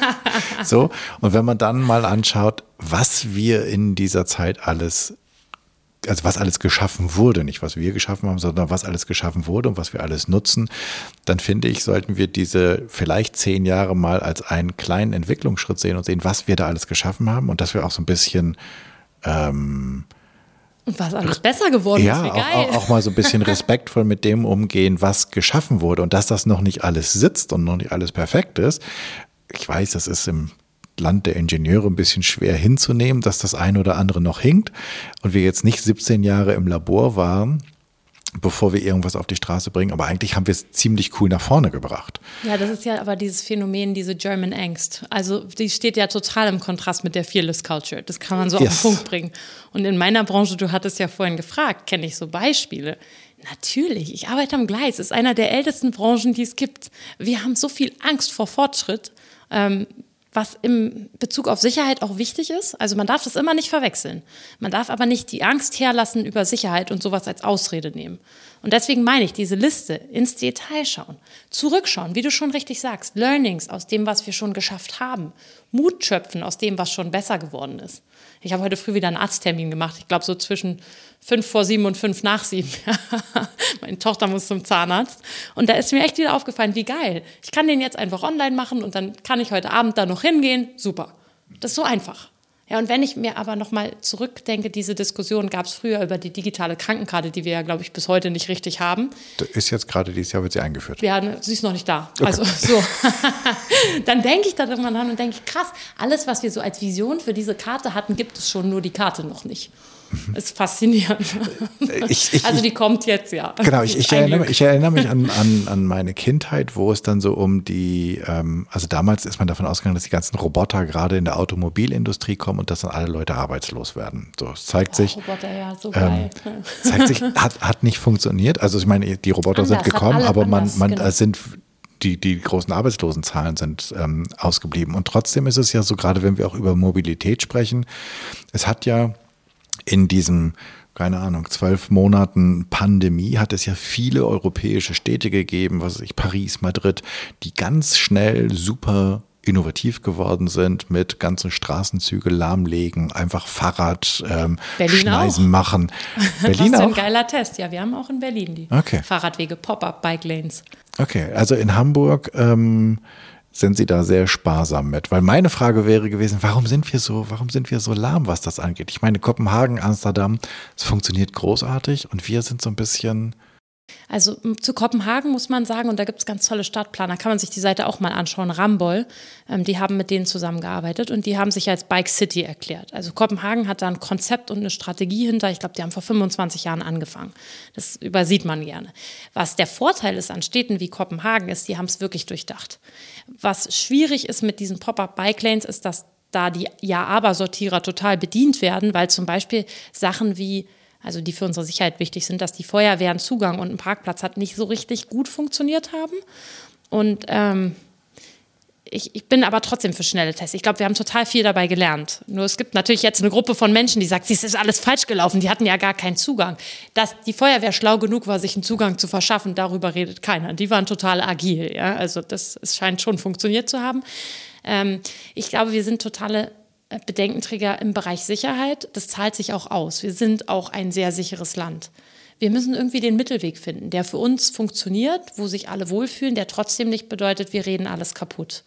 S2: so, und wenn man dann mal anschaut, was wir in dieser Zeit alles, also was alles geschaffen wurde, nicht was wir geschaffen haben, sondern was alles geschaffen wurde und was wir alles nutzen, dann finde ich, sollten wir diese vielleicht zehn Jahre mal als einen kleinen Entwicklungsschritt sehen und sehen, was wir da alles geschaffen haben und dass wir auch so ein bisschen ähm,
S1: und was alles besser geworden
S2: ja, ist, geil. Auch, auch mal so ein bisschen respektvoll mit dem umgehen, was geschaffen wurde und dass das noch nicht alles sitzt und noch nicht alles perfekt ist. Ich weiß, das ist im Land der Ingenieure ein bisschen schwer hinzunehmen, dass das eine oder andere noch hinkt und wir jetzt nicht 17 Jahre im Labor waren bevor wir irgendwas auf die Straße bringen. Aber eigentlich haben wir es ziemlich cool nach vorne gebracht.
S1: Ja, das ist ja aber dieses Phänomen, diese German Angst. Also die steht ja total im Kontrast mit der Fearless Culture. Das kann man so yes. auf den Punkt bringen. Und in meiner Branche, du hattest ja vorhin gefragt, kenne ich so Beispiele. Natürlich, ich arbeite am Gleis. Es ist einer der ältesten Branchen, die es gibt. Wir haben so viel Angst vor Fortschritt. Ähm, was im Bezug auf Sicherheit auch wichtig ist. Also man darf das immer nicht verwechseln. Man darf aber nicht die Angst herlassen über Sicherheit und sowas als Ausrede nehmen. Und deswegen meine ich, diese Liste ins Detail schauen, zurückschauen, wie du schon richtig sagst, Learnings aus dem, was wir schon geschafft haben, Mut schöpfen aus dem, was schon besser geworden ist. Ich habe heute früh wieder einen Arzttermin gemacht. Ich glaube, so zwischen fünf vor sieben und fünf nach sieben. Meine Tochter muss zum Zahnarzt. Und da ist mir echt wieder aufgefallen, wie geil. Ich kann den jetzt einfach online machen und dann kann ich heute Abend da noch hingehen. Super. Das ist so einfach. Ja, und wenn ich mir aber nochmal zurückdenke, diese Diskussion gab es früher über die digitale Krankenkarte, die wir ja, glaube ich, bis heute nicht richtig haben.
S2: Das ist jetzt gerade dieses Jahr wird sie eingeführt.
S1: Ja, sie ist noch nicht da. Okay. Also so. Dann denke ich da darüber nach und denke ich, krass, alles, was wir so als Vision für diese Karte hatten, gibt es schon, nur die Karte noch nicht. Ist faszinierend. Ich, ich, also die kommt jetzt, ja.
S2: Genau, ich, ich erinnere, erinnere mich an, an, an meine Kindheit, wo es dann so um die, ähm, also damals ist man davon ausgegangen, dass die ganzen Roboter gerade in der Automobilindustrie kommen und dass dann alle Leute arbeitslos werden. So, es zeigt oh, sich. Roboter, ja, so ähm, zeigt sich, hat, hat nicht funktioniert. Also ich meine, die Roboter anders, sind gekommen, aber man, man genau. sind die, die großen Arbeitslosenzahlen sind ähm, ausgeblieben. Und trotzdem ist es ja so, gerade wenn wir auch über Mobilität sprechen, es hat ja in diesem keine Ahnung, zwölf Monaten Pandemie hat es ja viele europäische Städte gegeben, was weiß ich, Paris, Madrid, die ganz schnell super innovativ geworden sind mit ganzen Straßenzüge lahmlegen, einfach Fahrrad ähm, Schneisen auch. machen.
S1: Berlin das ist ein geiler Test. Ja, wir haben auch in Berlin die okay. Fahrradwege, Pop-up Bike Lanes.
S2: Okay, also in Hamburg ähm, sind Sie da sehr sparsam mit? Weil meine Frage wäre gewesen, warum sind wir so, warum sind wir so lahm, was das angeht? Ich meine, Kopenhagen, Amsterdam, es funktioniert großartig und wir sind so ein bisschen
S1: Also zu Kopenhagen muss man sagen, und da gibt es ganz tolle Stadtplaner, kann man sich die Seite auch mal anschauen, Rambol, ähm, die haben mit denen zusammengearbeitet und die haben sich als Bike City erklärt. Also Kopenhagen hat da ein Konzept und eine Strategie hinter, ich glaube, die haben vor 25 Jahren angefangen. Das übersieht man gerne. Was der Vorteil ist an Städten wie Kopenhagen ist, die haben es wirklich durchdacht. Was schwierig ist mit diesen Pop-up-Bike-Lanes, ist, dass da die Ja-Aber-Sortierer total bedient werden, weil zum Beispiel Sachen wie also die für unsere Sicherheit wichtig sind, dass die Feuerwehr einen Zugang und einen Parkplatz hat, nicht so richtig gut funktioniert haben. Und ähm, ich, ich, bin aber trotzdem für schnelle Tests. Ich glaube, wir haben total viel dabei gelernt. Nur es gibt natürlich jetzt eine Gruppe von Menschen, die sagt, es ist alles falsch gelaufen, die hatten ja gar keinen Zugang. Dass die Feuerwehr schlau genug war, sich einen Zugang zu verschaffen, darüber redet keiner. Die waren total agil. Ja? Also das es scheint schon funktioniert zu haben. Ähm, ich glaube, wir sind totale Bedenkenträger im Bereich Sicherheit. Das zahlt sich auch aus. Wir sind auch ein sehr sicheres Land. Wir müssen irgendwie den Mittelweg finden, der für uns funktioniert, wo sich alle wohlfühlen, der trotzdem nicht bedeutet, wir reden alles kaputt.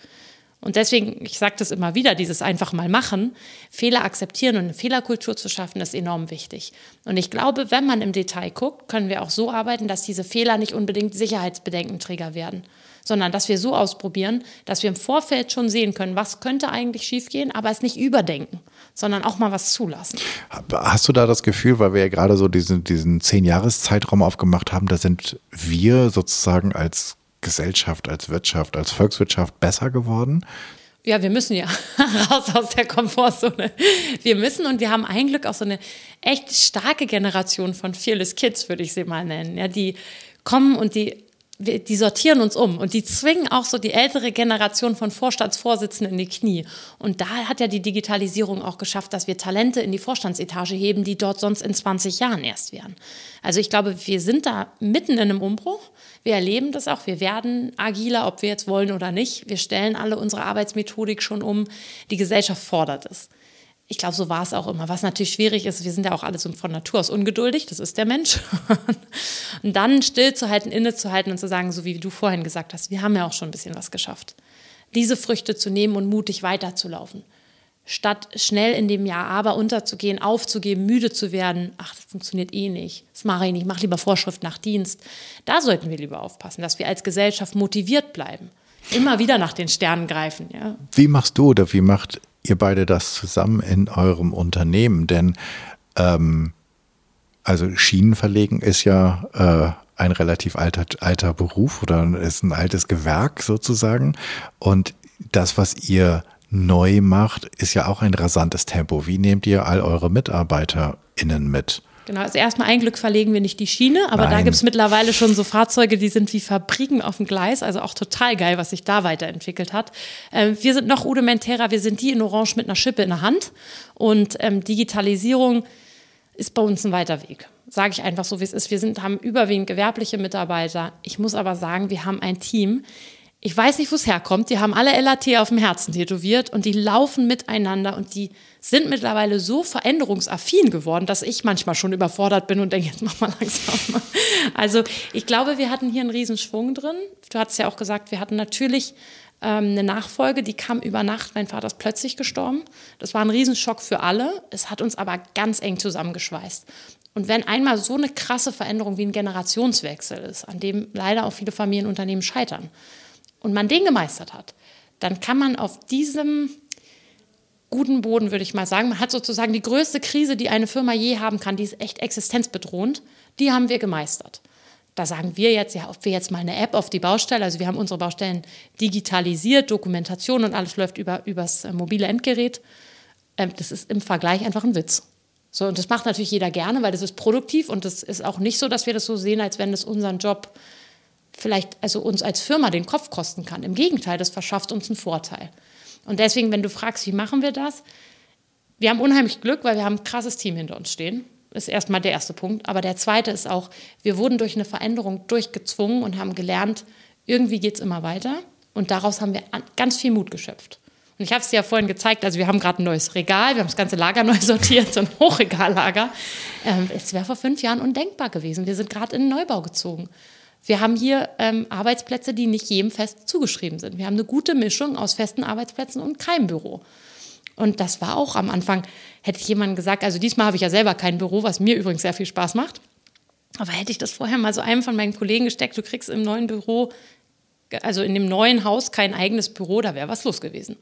S1: Und deswegen, ich sage das immer wieder, dieses einfach mal machen, Fehler akzeptieren und eine Fehlerkultur zu schaffen, ist enorm wichtig. Und ich glaube, wenn man im Detail guckt, können wir auch so arbeiten, dass diese Fehler nicht unbedingt Sicherheitsbedenkenträger werden sondern dass wir so ausprobieren, dass wir im Vorfeld schon sehen können, was könnte eigentlich schiefgehen, aber es nicht überdenken, sondern auch mal was zulassen.
S2: Hast du da das Gefühl, weil wir ja gerade so diesen, diesen Zehn-Jahres-Zeitraum aufgemacht haben, da sind wir sozusagen als Gesellschaft, als Wirtschaft, als Volkswirtschaft besser geworden?
S1: Ja, wir müssen ja raus aus der Komfortzone. Wir müssen und wir haben ein Glück auch so eine echt starke Generation von Fearless Kids, würde ich sie mal nennen, ja, die kommen und die die sortieren uns um und die zwingen auch so die ältere Generation von Vorstandsvorsitzenden in die Knie. Und da hat ja die Digitalisierung auch geschafft, dass wir Talente in die Vorstandsetage heben, die dort sonst in 20 Jahren erst wären. Also ich glaube, wir sind da mitten in einem Umbruch. Wir erleben das auch. Wir werden agiler, ob wir jetzt wollen oder nicht. Wir stellen alle unsere Arbeitsmethodik schon um. Die Gesellschaft fordert es ich glaube, so war es auch immer. Was natürlich schwierig ist, wir sind ja auch alle so von Natur aus ungeduldig, das ist der Mensch. und dann stillzuhalten, innezuhalten und zu sagen, so wie du vorhin gesagt hast, wir haben ja auch schon ein bisschen was geschafft. Diese Früchte zu nehmen und mutig weiterzulaufen. Statt schnell in dem Jahr aber unterzugehen, aufzugeben, müde zu werden, ach, das funktioniert eh nicht, das mache ich nicht, ich mache lieber Vorschrift nach Dienst. Da sollten wir lieber aufpassen, dass wir als Gesellschaft motiviert bleiben immer wieder nach den Sternen greifen. Ja.
S2: Wie machst du oder wie macht ihr beide das zusammen in eurem Unternehmen? Denn ähm, also Schienen verlegen ist ja äh, ein relativ alter, alter Beruf oder ist ein altes Gewerk sozusagen. Und das, was ihr neu macht, ist ja auch ein rasantes Tempo. Wie nehmt ihr all eure MitarbeiterInnen mit?
S1: Genau, also erstmal ein Glück verlegen wir nicht die Schiene, aber Nein. da gibt es mittlerweile schon so Fahrzeuge, die sind wie Fabriken auf dem Gleis, also auch total geil, was sich da weiterentwickelt hat. Ähm, wir sind noch rudimentärer, wir sind die in Orange mit einer Schippe in der Hand und ähm, Digitalisierung ist bei uns ein weiter Weg. Sage ich einfach so, wie es ist. Wir sind, haben überwiegend gewerbliche Mitarbeiter. Ich muss aber sagen, wir haben ein Team, ich weiß nicht, wo es herkommt. Die haben alle LAT auf dem Herzen tätowiert und die laufen miteinander und die sind mittlerweile so veränderungsaffin geworden, dass ich manchmal schon überfordert bin und denke, jetzt mach mal langsam. Also ich glaube, wir hatten hier einen Riesenschwung drin. Du hast ja auch gesagt, wir hatten natürlich ähm, eine Nachfolge, die kam über Nacht. Mein Vater ist plötzlich gestorben. Das war ein Riesenschock für alle. Es hat uns aber ganz eng zusammengeschweißt. Und wenn einmal so eine krasse Veränderung wie ein Generationswechsel ist, an dem leider auch viele Familienunternehmen scheitern, und man den gemeistert hat, dann kann man auf diesem guten Boden, würde ich mal sagen, man hat sozusagen die größte Krise, die eine Firma je haben kann, die ist echt existenzbedrohend, die haben wir gemeistert. Da sagen wir jetzt, ja, ob wir jetzt mal eine App auf die Baustelle, also wir haben unsere Baustellen digitalisiert, Dokumentation und alles läuft über übers äh, mobile Endgerät. Ähm, das ist im Vergleich einfach ein Witz. So, und das macht natürlich jeder gerne, weil das ist produktiv und das ist auch nicht so, dass wir das so sehen, als wenn das unseren Job vielleicht also uns als Firma den Kopf kosten kann. Im Gegenteil, das verschafft uns einen Vorteil. Und deswegen, wenn du fragst, wie machen wir das? Wir haben unheimlich Glück, weil wir haben ein krasses Team hinter uns stehen. Ist erstmal der erste Punkt. Aber der zweite ist auch, wir wurden durch eine Veränderung durchgezwungen und haben gelernt, irgendwie geht es immer weiter. Und daraus haben wir ganz viel Mut geschöpft. Und ich habe es dir ja vorhin gezeigt, also wir haben gerade ein neues Regal, wir haben das ganze Lager neu sortiert, so ein Hochregallager. Ähm, es wäre vor fünf Jahren undenkbar gewesen. Wir sind gerade in den Neubau gezogen. Wir haben hier ähm, Arbeitsplätze, die nicht jedem fest zugeschrieben sind. Wir haben eine gute Mischung aus festen Arbeitsplätzen und keinem Büro. Und das war auch am Anfang, hätte ich jemandem gesagt, also diesmal habe ich ja selber kein Büro, was mir übrigens sehr viel Spaß macht. Aber hätte ich das vorher mal so einem von meinen Kollegen gesteckt, du kriegst im neuen Büro, also in dem neuen Haus kein eigenes Büro, da wäre was los gewesen.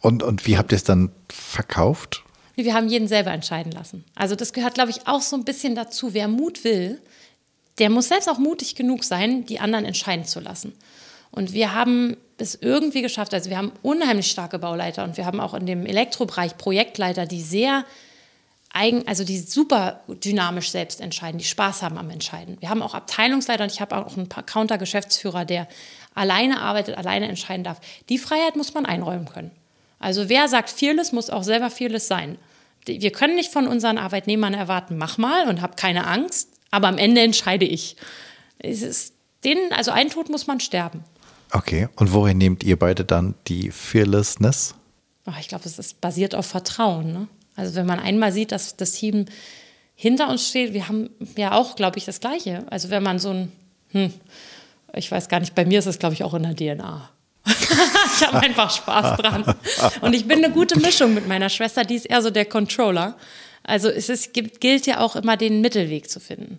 S2: Und, und wie habt ihr es dann verkauft?
S1: Wir haben jeden selber entscheiden lassen. Also das gehört, glaube ich, auch so ein bisschen dazu. Wer Mut will, der muss selbst auch mutig genug sein, die anderen entscheiden zu lassen. Und wir haben es irgendwie geschafft. Also wir haben unheimlich starke Bauleiter und wir haben auch in dem Elektrobereich Projektleiter, die sehr eigen, also die super dynamisch selbst entscheiden, die Spaß haben am Entscheiden. Wir haben auch Abteilungsleiter und ich habe auch einen Counter-Geschäftsführer, der alleine arbeitet, alleine entscheiden darf. Die Freiheit muss man einräumen können. Also wer sagt fearless, muss auch selber fearless sein. Wir können nicht von unseren Arbeitnehmern erwarten, mach mal und hab keine Angst, aber am Ende entscheide ich. Es ist den, also ein Tod muss man sterben.
S2: Okay, und woher nehmt ihr beide dann die Fearlessness?
S1: Oh, ich glaube, es ist basiert auf Vertrauen. Ne? Also wenn man einmal sieht, dass das Team hinter uns steht, wir haben ja auch, glaube ich, das Gleiche. Also wenn man so ein, hm, ich weiß gar nicht, bei mir ist es, glaube ich, auch in der DNA. ich habe einfach Spaß dran. Und ich bin eine gute Mischung mit meiner Schwester, die ist eher so der Controller. Also es ist, gilt ja auch immer, den Mittelweg zu finden.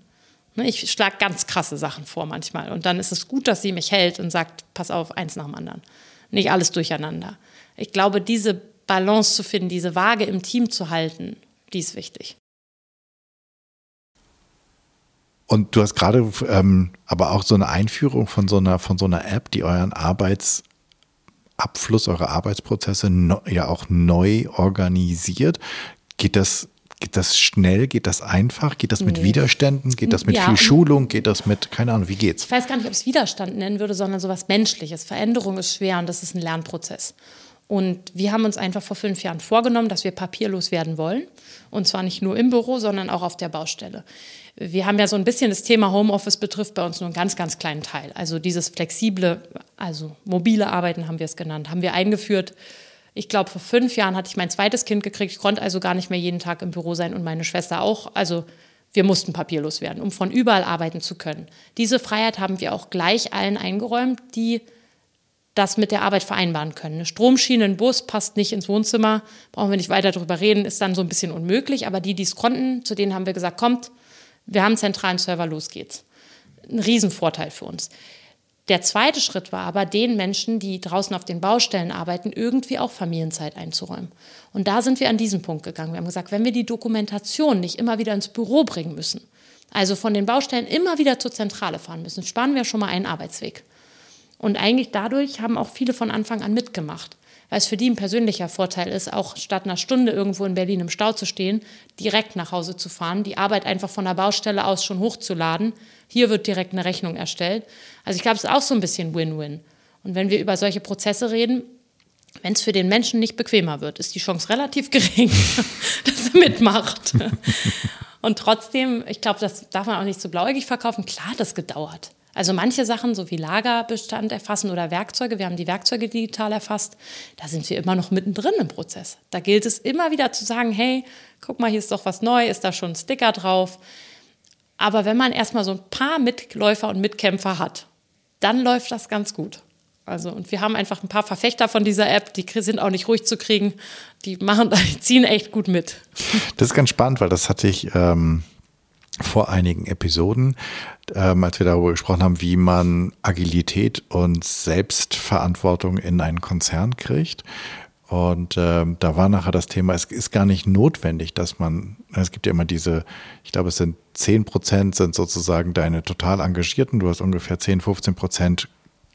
S1: Ne, ich schlage ganz krasse Sachen vor manchmal. Und dann ist es gut, dass sie mich hält und sagt, pass auf, eins nach dem anderen. Nicht alles durcheinander. Ich glaube, diese Balance zu finden, diese Waage im Team zu halten, die ist wichtig.
S2: Und du hast gerade ähm, aber auch so eine Einführung von so einer, von so einer App, die euren Arbeitsabfluss, eure Arbeitsprozesse no, ja auch neu organisiert. Geht das Geht das schnell? Geht das einfach? Geht das mit nee. Widerständen? Geht das mit ja. viel Schulung? Geht das mit, keine Ahnung, wie geht's?
S1: Ich weiß gar nicht, ob ich es Widerstand nennen würde, sondern sowas Menschliches. Veränderung ist schwer und das ist ein Lernprozess. Und wir haben uns einfach vor fünf Jahren vorgenommen, dass wir papierlos werden wollen. Und zwar nicht nur im Büro, sondern auch auf der Baustelle. Wir haben ja so ein bisschen das Thema Homeoffice betrifft bei uns nur einen ganz, ganz kleinen Teil. Also dieses flexible, also mobile Arbeiten haben wir es genannt, haben wir eingeführt ich glaube, vor fünf Jahren hatte ich mein zweites Kind gekriegt. Ich konnte also gar nicht mehr jeden Tag im Büro sein und meine Schwester auch. Also wir mussten papierlos werden, um von überall arbeiten zu können. Diese Freiheit haben wir auch gleich allen eingeräumt, die das mit der Arbeit vereinbaren können. Eine Stromschiene, ein Bus passt nicht ins Wohnzimmer, brauchen wir nicht weiter darüber reden, ist dann so ein bisschen unmöglich. Aber die, die es konnten, zu denen haben wir gesagt, kommt, wir haben einen zentralen Server, los geht's. Ein Riesenvorteil für uns. Der zweite Schritt war aber, den Menschen, die draußen auf den Baustellen arbeiten, irgendwie auch Familienzeit einzuräumen. Und da sind wir an diesen Punkt gegangen. Wir haben gesagt, wenn wir die Dokumentation nicht immer wieder ins Büro bringen müssen, also von den Baustellen immer wieder zur Zentrale fahren müssen, sparen wir schon mal einen Arbeitsweg. Und eigentlich dadurch haben auch viele von Anfang an mitgemacht weil es für die ein persönlicher Vorteil ist, auch statt einer Stunde irgendwo in Berlin im Stau zu stehen, direkt nach Hause zu fahren, die Arbeit einfach von der Baustelle aus schon hochzuladen. Hier wird direkt eine Rechnung erstellt. Also ich glaube, es ist auch so ein bisschen Win-Win. Und wenn wir über solche Prozesse reden, wenn es für den Menschen nicht bequemer wird, ist die Chance relativ gering, dass er mitmacht. Und trotzdem, ich glaube, das darf man auch nicht so blauäugig verkaufen. Klar, das gedauert. Also manche Sachen, so wie Lagerbestand erfassen oder Werkzeuge, wir haben die Werkzeuge digital erfasst, da sind wir immer noch mittendrin im Prozess. Da gilt es immer wieder zu sagen, hey, guck mal, hier ist doch was neu, ist da schon ein Sticker drauf. Aber wenn man erstmal so ein paar Mitläufer und Mitkämpfer hat, dann läuft das ganz gut. Also, und wir haben einfach ein paar Verfechter von dieser App, die sind auch nicht ruhig zu kriegen. Die machen, die ziehen echt gut mit.
S2: Das ist ganz spannend, weil das hatte ich ähm, vor einigen Episoden, ähm, als wir darüber gesprochen haben, wie man Agilität und Selbstverantwortung in einen Konzern kriegt. Und ähm, da war nachher das Thema, es ist gar nicht notwendig, dass man, es gibt ja immer diese, ich glaube, es sind 10 Prozent sind sozusagen deine total Engagierten, du hast ungefähr 10, 15 Prozent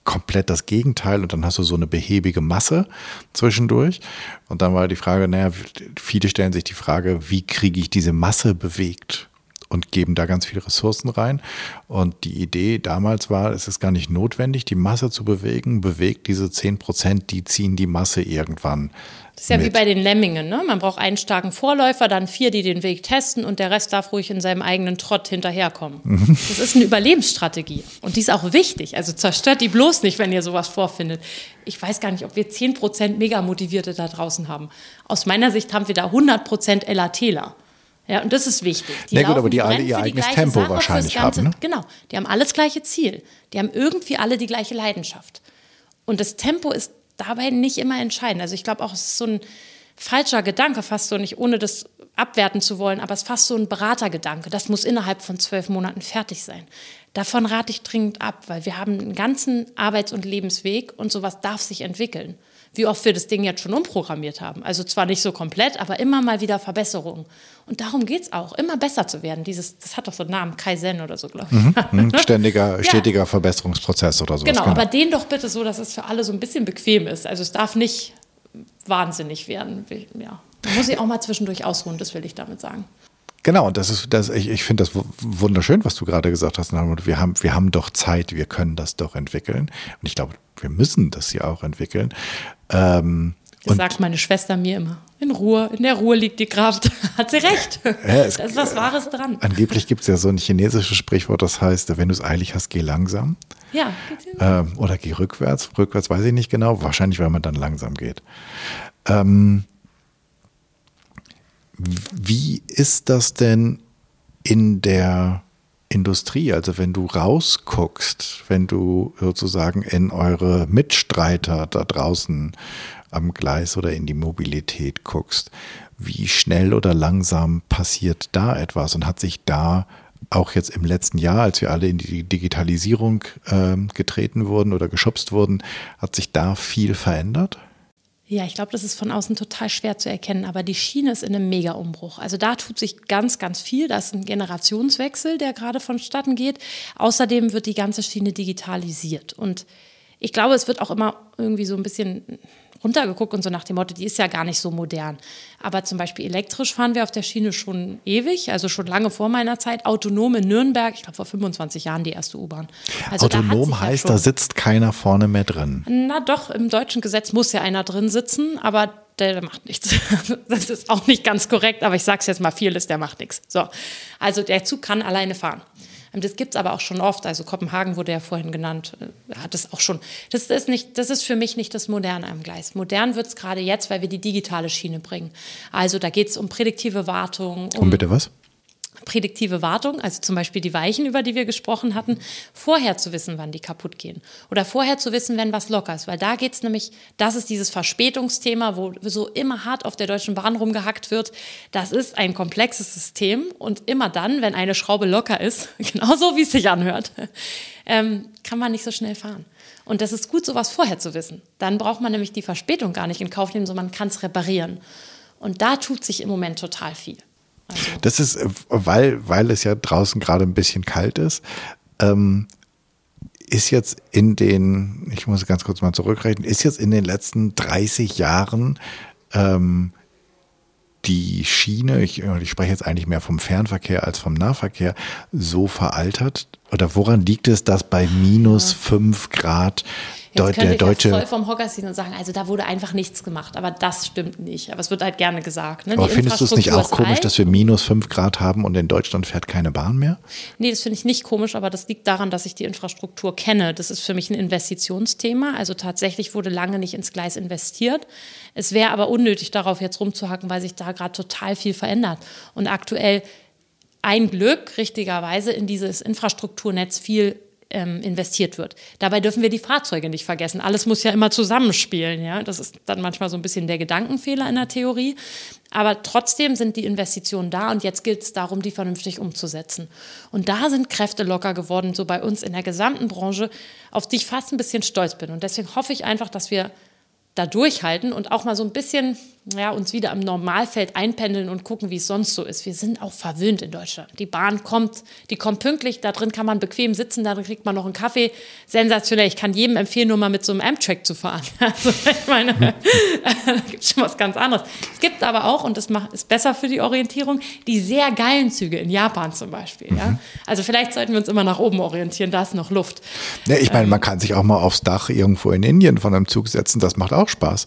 S2: komplett das Gegenteil und dann hast du so eine behäbige Masse zwischendurch. Und dann war die Frage, naja, viele stellen sich die Frage, wie kriege ich diese Masse bewegt? Und geben da ganz viele Ressourcen rein. Und die Idee damals war, es ist gar nicht notwendig, die Masse zu bewegen. Bewegt diese 10 Prozent, die ziehen die Masse irgendwann.
S1: Das ist ja mit. wie bei den Lemmingen. Ne? Man braucht einen starken Vorläufer, dann vier, die den Weg testen und der Rest darf ruhig in seinem eigenen Trott hinterherkommen. Mhm. Das ist eine Überlebensstrategie. Und die ist auch wichtig. Also zerstört die bloß nicht, wenn ihr sowas vorfindet. Ich weiß gar nicht, ob wir 10 Prozent mega motivierte da draußen haben. Aus meiner Sicht haben wir da 100 Prozent LATler. Ja, und das ist wichtig.
S2: Die Na gut, aber die alle ihr eigenes Tempo Sache wahrscheinlich haben. Ne?
S1: Genau, die haben alles gleiche Ziel. Die haben irgendwie alle die gleiche Leidenschaft. Und das Tempo ist dabei nicht immer entscheidend. Also ich glaube auch, es ist so ein falscher Gedanke, fast so nicht, ohne das abwerten zu wollen, aber es ist fast so ein Beratergedanke. Das muss innerhalb von zwölf Monaten fertig sein. Davon rate ich dringend ab, weil wir haben einen ganzen Arbeits- und Lebensweg und sowas darf sich entwickeln. Wie oft wir das Ding jetzt schon umprogrammiert haben. Also zwar nicht so komplett, aber immer mal wieder Verbesserungen. Und darum geht es auch, immer besser zu werden. Dieses, das hat doch so einen Namen, Kaizen oder so, glaube ich. Mhm,
S2: mhm. ständiger, stetiger ja. Verbesserungsprozess oder so.
S1: Genau, genau, aber den doch bitte so, dass es für alle so ein bisschen bequem ist. Also es darf nicht wahnsinnig werden. Ja. Man muss sich auch mal zwischendurch ausruhen, das will ich damit sagen.
S2: Genau, und das ist, das, ich, ich finde das wunderschön, was du gerade gesagt hast. Wir haben, wir haben doch Zeit, wir können das doch entwickeln. Und ich glaube, wir müssen das ja auch entwickeln.
S1: Ähm, das sagt meine Schwester mir immer. In Ruhe, in der Ruhe liegt die Kraft. Hat sie recht. Ja, es, da ist was Wahres dran.
S2: Angeblich gibt es ja so ein chinesisches Sprichwort, das heißt, wenn du es eilig hast, geh langsam.
S1: Ja,
S2: ähm, Oder geh rückwärts. Rückwärts weiß ich nicht genau. Wahrscheinlich, weil man dann langsam geht. Ähm, wie ist das denn in der Industrie? Also wenn du rausguckst, wenn du sozusagen in eure Mitstreiter da draußen am Gleis oder in die Mobilität guckst, wie schnell oder langsam passiert da etwas und hat sich da auch jetzt im letzten Jahr, als wir alle in die Digitalisierung äh, getreten wurden oder geschubst wurden, hat sich da viel verändert?
S1: Ja, ich glaube, das ist von außen total schwer zu erkennen, aber die Schiene ist in einem Mega-Umbruch. Also da tut sich ganz, ganz viel. Da ist ein Generationswechsel, der gerade vonstatten geht. Außerdem wird die ganze Schiene digitalisiert. Und ich glaube, es wird auch immer irgendwie so ein bisschen runtergeguckt und so nach dem Motto, die ist ja gar nicht so modern. Aber zum Beispiel elektrisch fahren wir auf der Schiene schon ewig, also schon lange vor meiner Zeit. Autonom in Nürnberg, ich glaube vor 25 Jahren die erste U-Bahn.
S2: Also Autonom heißt, da sitzt keiner vorne mehr drin.
S1: Na doch, im deutschen Gesetz muss ja einer drin sitzen, aber der, macht nichts. Das ist auch nicht ganz korrekt, aber ich sage es jetzt mal, viel ist, der macht nichts. So, also der Zug kann alleine fahren. Das gibt es aber auch schon oft. Also Kopenhagen wurde ja vorhin genannt, äh, hat es auch schon. Das ist, nicht, das ist für mich nicht das Moderne am Gleis. Modern wird es gerade jetzt, weil wir die digitale Schiene bringen. Also da geht es um prädiktive Wartung.
S2: Um, um bitte was?
S1: Prädiktive Wartung, also zum Beispiel die Weichen, über die wir gesprochen hatten, vorher zu wissen, wann die kaputt gehen. Oder vorher zu wissen, wenn was locker ist. Weil da geht es nämlich, das ist dieses Verspätungsthema, wo so immer hart auf der Deutschen Bahn rumgehackt wird. Das ist ein komplexes System und immer dann, wenn eine Schraube locker ist, genauso wie es sich anhört, ähm, kann man nicht so schnell fahren. Und das ist gut, sowas vorher zu wissen. Dann braucht man nämlich die Verspätung gar nicht in Kauf nehmen, sondern man kann es reparieren. Und da tut sich im Moment total viel.
S2: Also. Das ist, weil, weil es ja draußen gerade ein bisschen kalt ist, ähm, ist jetzt in den, ich muss ganz kurz mal zurückrechnen, ist jetzt in den letzten 30 Jahren ähm, die Schiene, ich, ich, spreche jetzt eigentlich mehr vom Fernverkehr als vom Nahverkehr, so veraltert? Oder woran liegt es, dass bei minus ja. 5 Grad
S1: Jetzt der deutsche. voll vom Hocker ziehen und sagen, also da wurde einfach nichts gemacht. Aber das stimmt nicht. Aber es wird halt gerne gesagt. Ne?
S2: Aber findest du es nicht auch komisch, alt. dass wir minus fünf Grad haben und in Deutschland fährt keine Bahn mehr?
S1: Nee, das finde ich nicht komisch, aber das liegt daran, dass ich die Infrastruktur kenne. Das ist für mich ein Investitionsthema. Also tatsächlich wurde lange nicht ins Gleis investiert. Es wäre aber unnötig, darauf jetzt rumzuhacken, weil sich da gerade total viel verändert. Und aktuell ein Glück, richtigerweise, in dieses Infrastrukturnetz viel ähm, investiert wird. Dabei dürfen wir die Fahrzeuge nicht vergessen. Alles muss ja immer zusammenspielen. Ja? Das ist dann manchmal so ein bisschen der Gedankenfehler in der Theorie. Aber trotzdem sind die Investitionen da und jetzt gilt es darum, die vernünftig umzusetzen. Und da sind Kräfte locker geworden, so bei uns in der gesamten Branche, auf die ich fast ein bisschen stolz bin. Und deswegen hoffe ich einfach, dass wir da durchhalten und auch mal so ein bisschen ja, uns wieder am Normalfeld einpendeln und gucken, wie es sonst so ist. Wir sind auch verwöhnt in Deutschland. Die Bahn kommt, die kommt pünktlich, da drin kann man bequem sitzen, da drin kriegt man noch einen Kaffee. Sensationell. Ich kann jedem empfehlen, nur mal mit so einem Amtrak zu fahren. Also ich meine, da gibt es schon was ganz anderes. Es gibt aber auch, und das macht, ist besser für die Orientierung, die sehr geilen Züge in Japan zum Beispiel. Ja? Mhm. Also vielleicht sollten wir uns immer nach oben orientieren, da ist noch Luft.
S2: Ja, ich meine, man kann sich auch mal aufs Dach irgendwo in Indien von einem Zug setzen, das macht auch Spaß.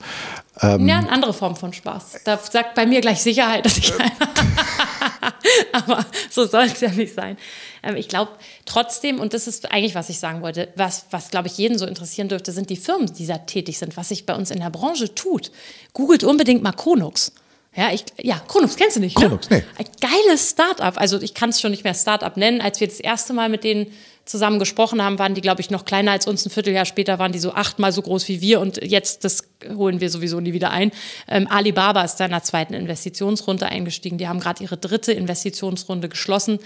S1: Ähm, ja, eine andere Form von Spaß. Da sagt bei mir gleich Sicherheit, dass ich. Aber so soll es ja nicht sein. Ähm, ich glaube trotzdem, und das ist eigentlich, was ich sagen wollte, was, was glaube ich jeden so interessieren dürfte, sind die Firmen, die da tätig sind, was sich bei uns in der Branche tut. Googelt unbedingt mal Konux. Ja, ich, ja, Chronux kennst du nicht,
S2: Chronux,
S1: ne?
S2: nee.
S1: Ein geiles Startup. Also ich kann es schon nicht mehr Startup nennen. Als wir das erste Mal mit denen zusammen gesprochen haben, waren die, glaube ich, noch kleiner als uns. Ein Vierteljahr später waren die so achtmal so groß wie wir und jetzt, das holen wir sowieso nie wieder ein. Ähm, Alibaba ist da in der zweiten Investitionsrunde eingestiegen. Die haben gerade ihre dritte Investitionsrunde geschlossen.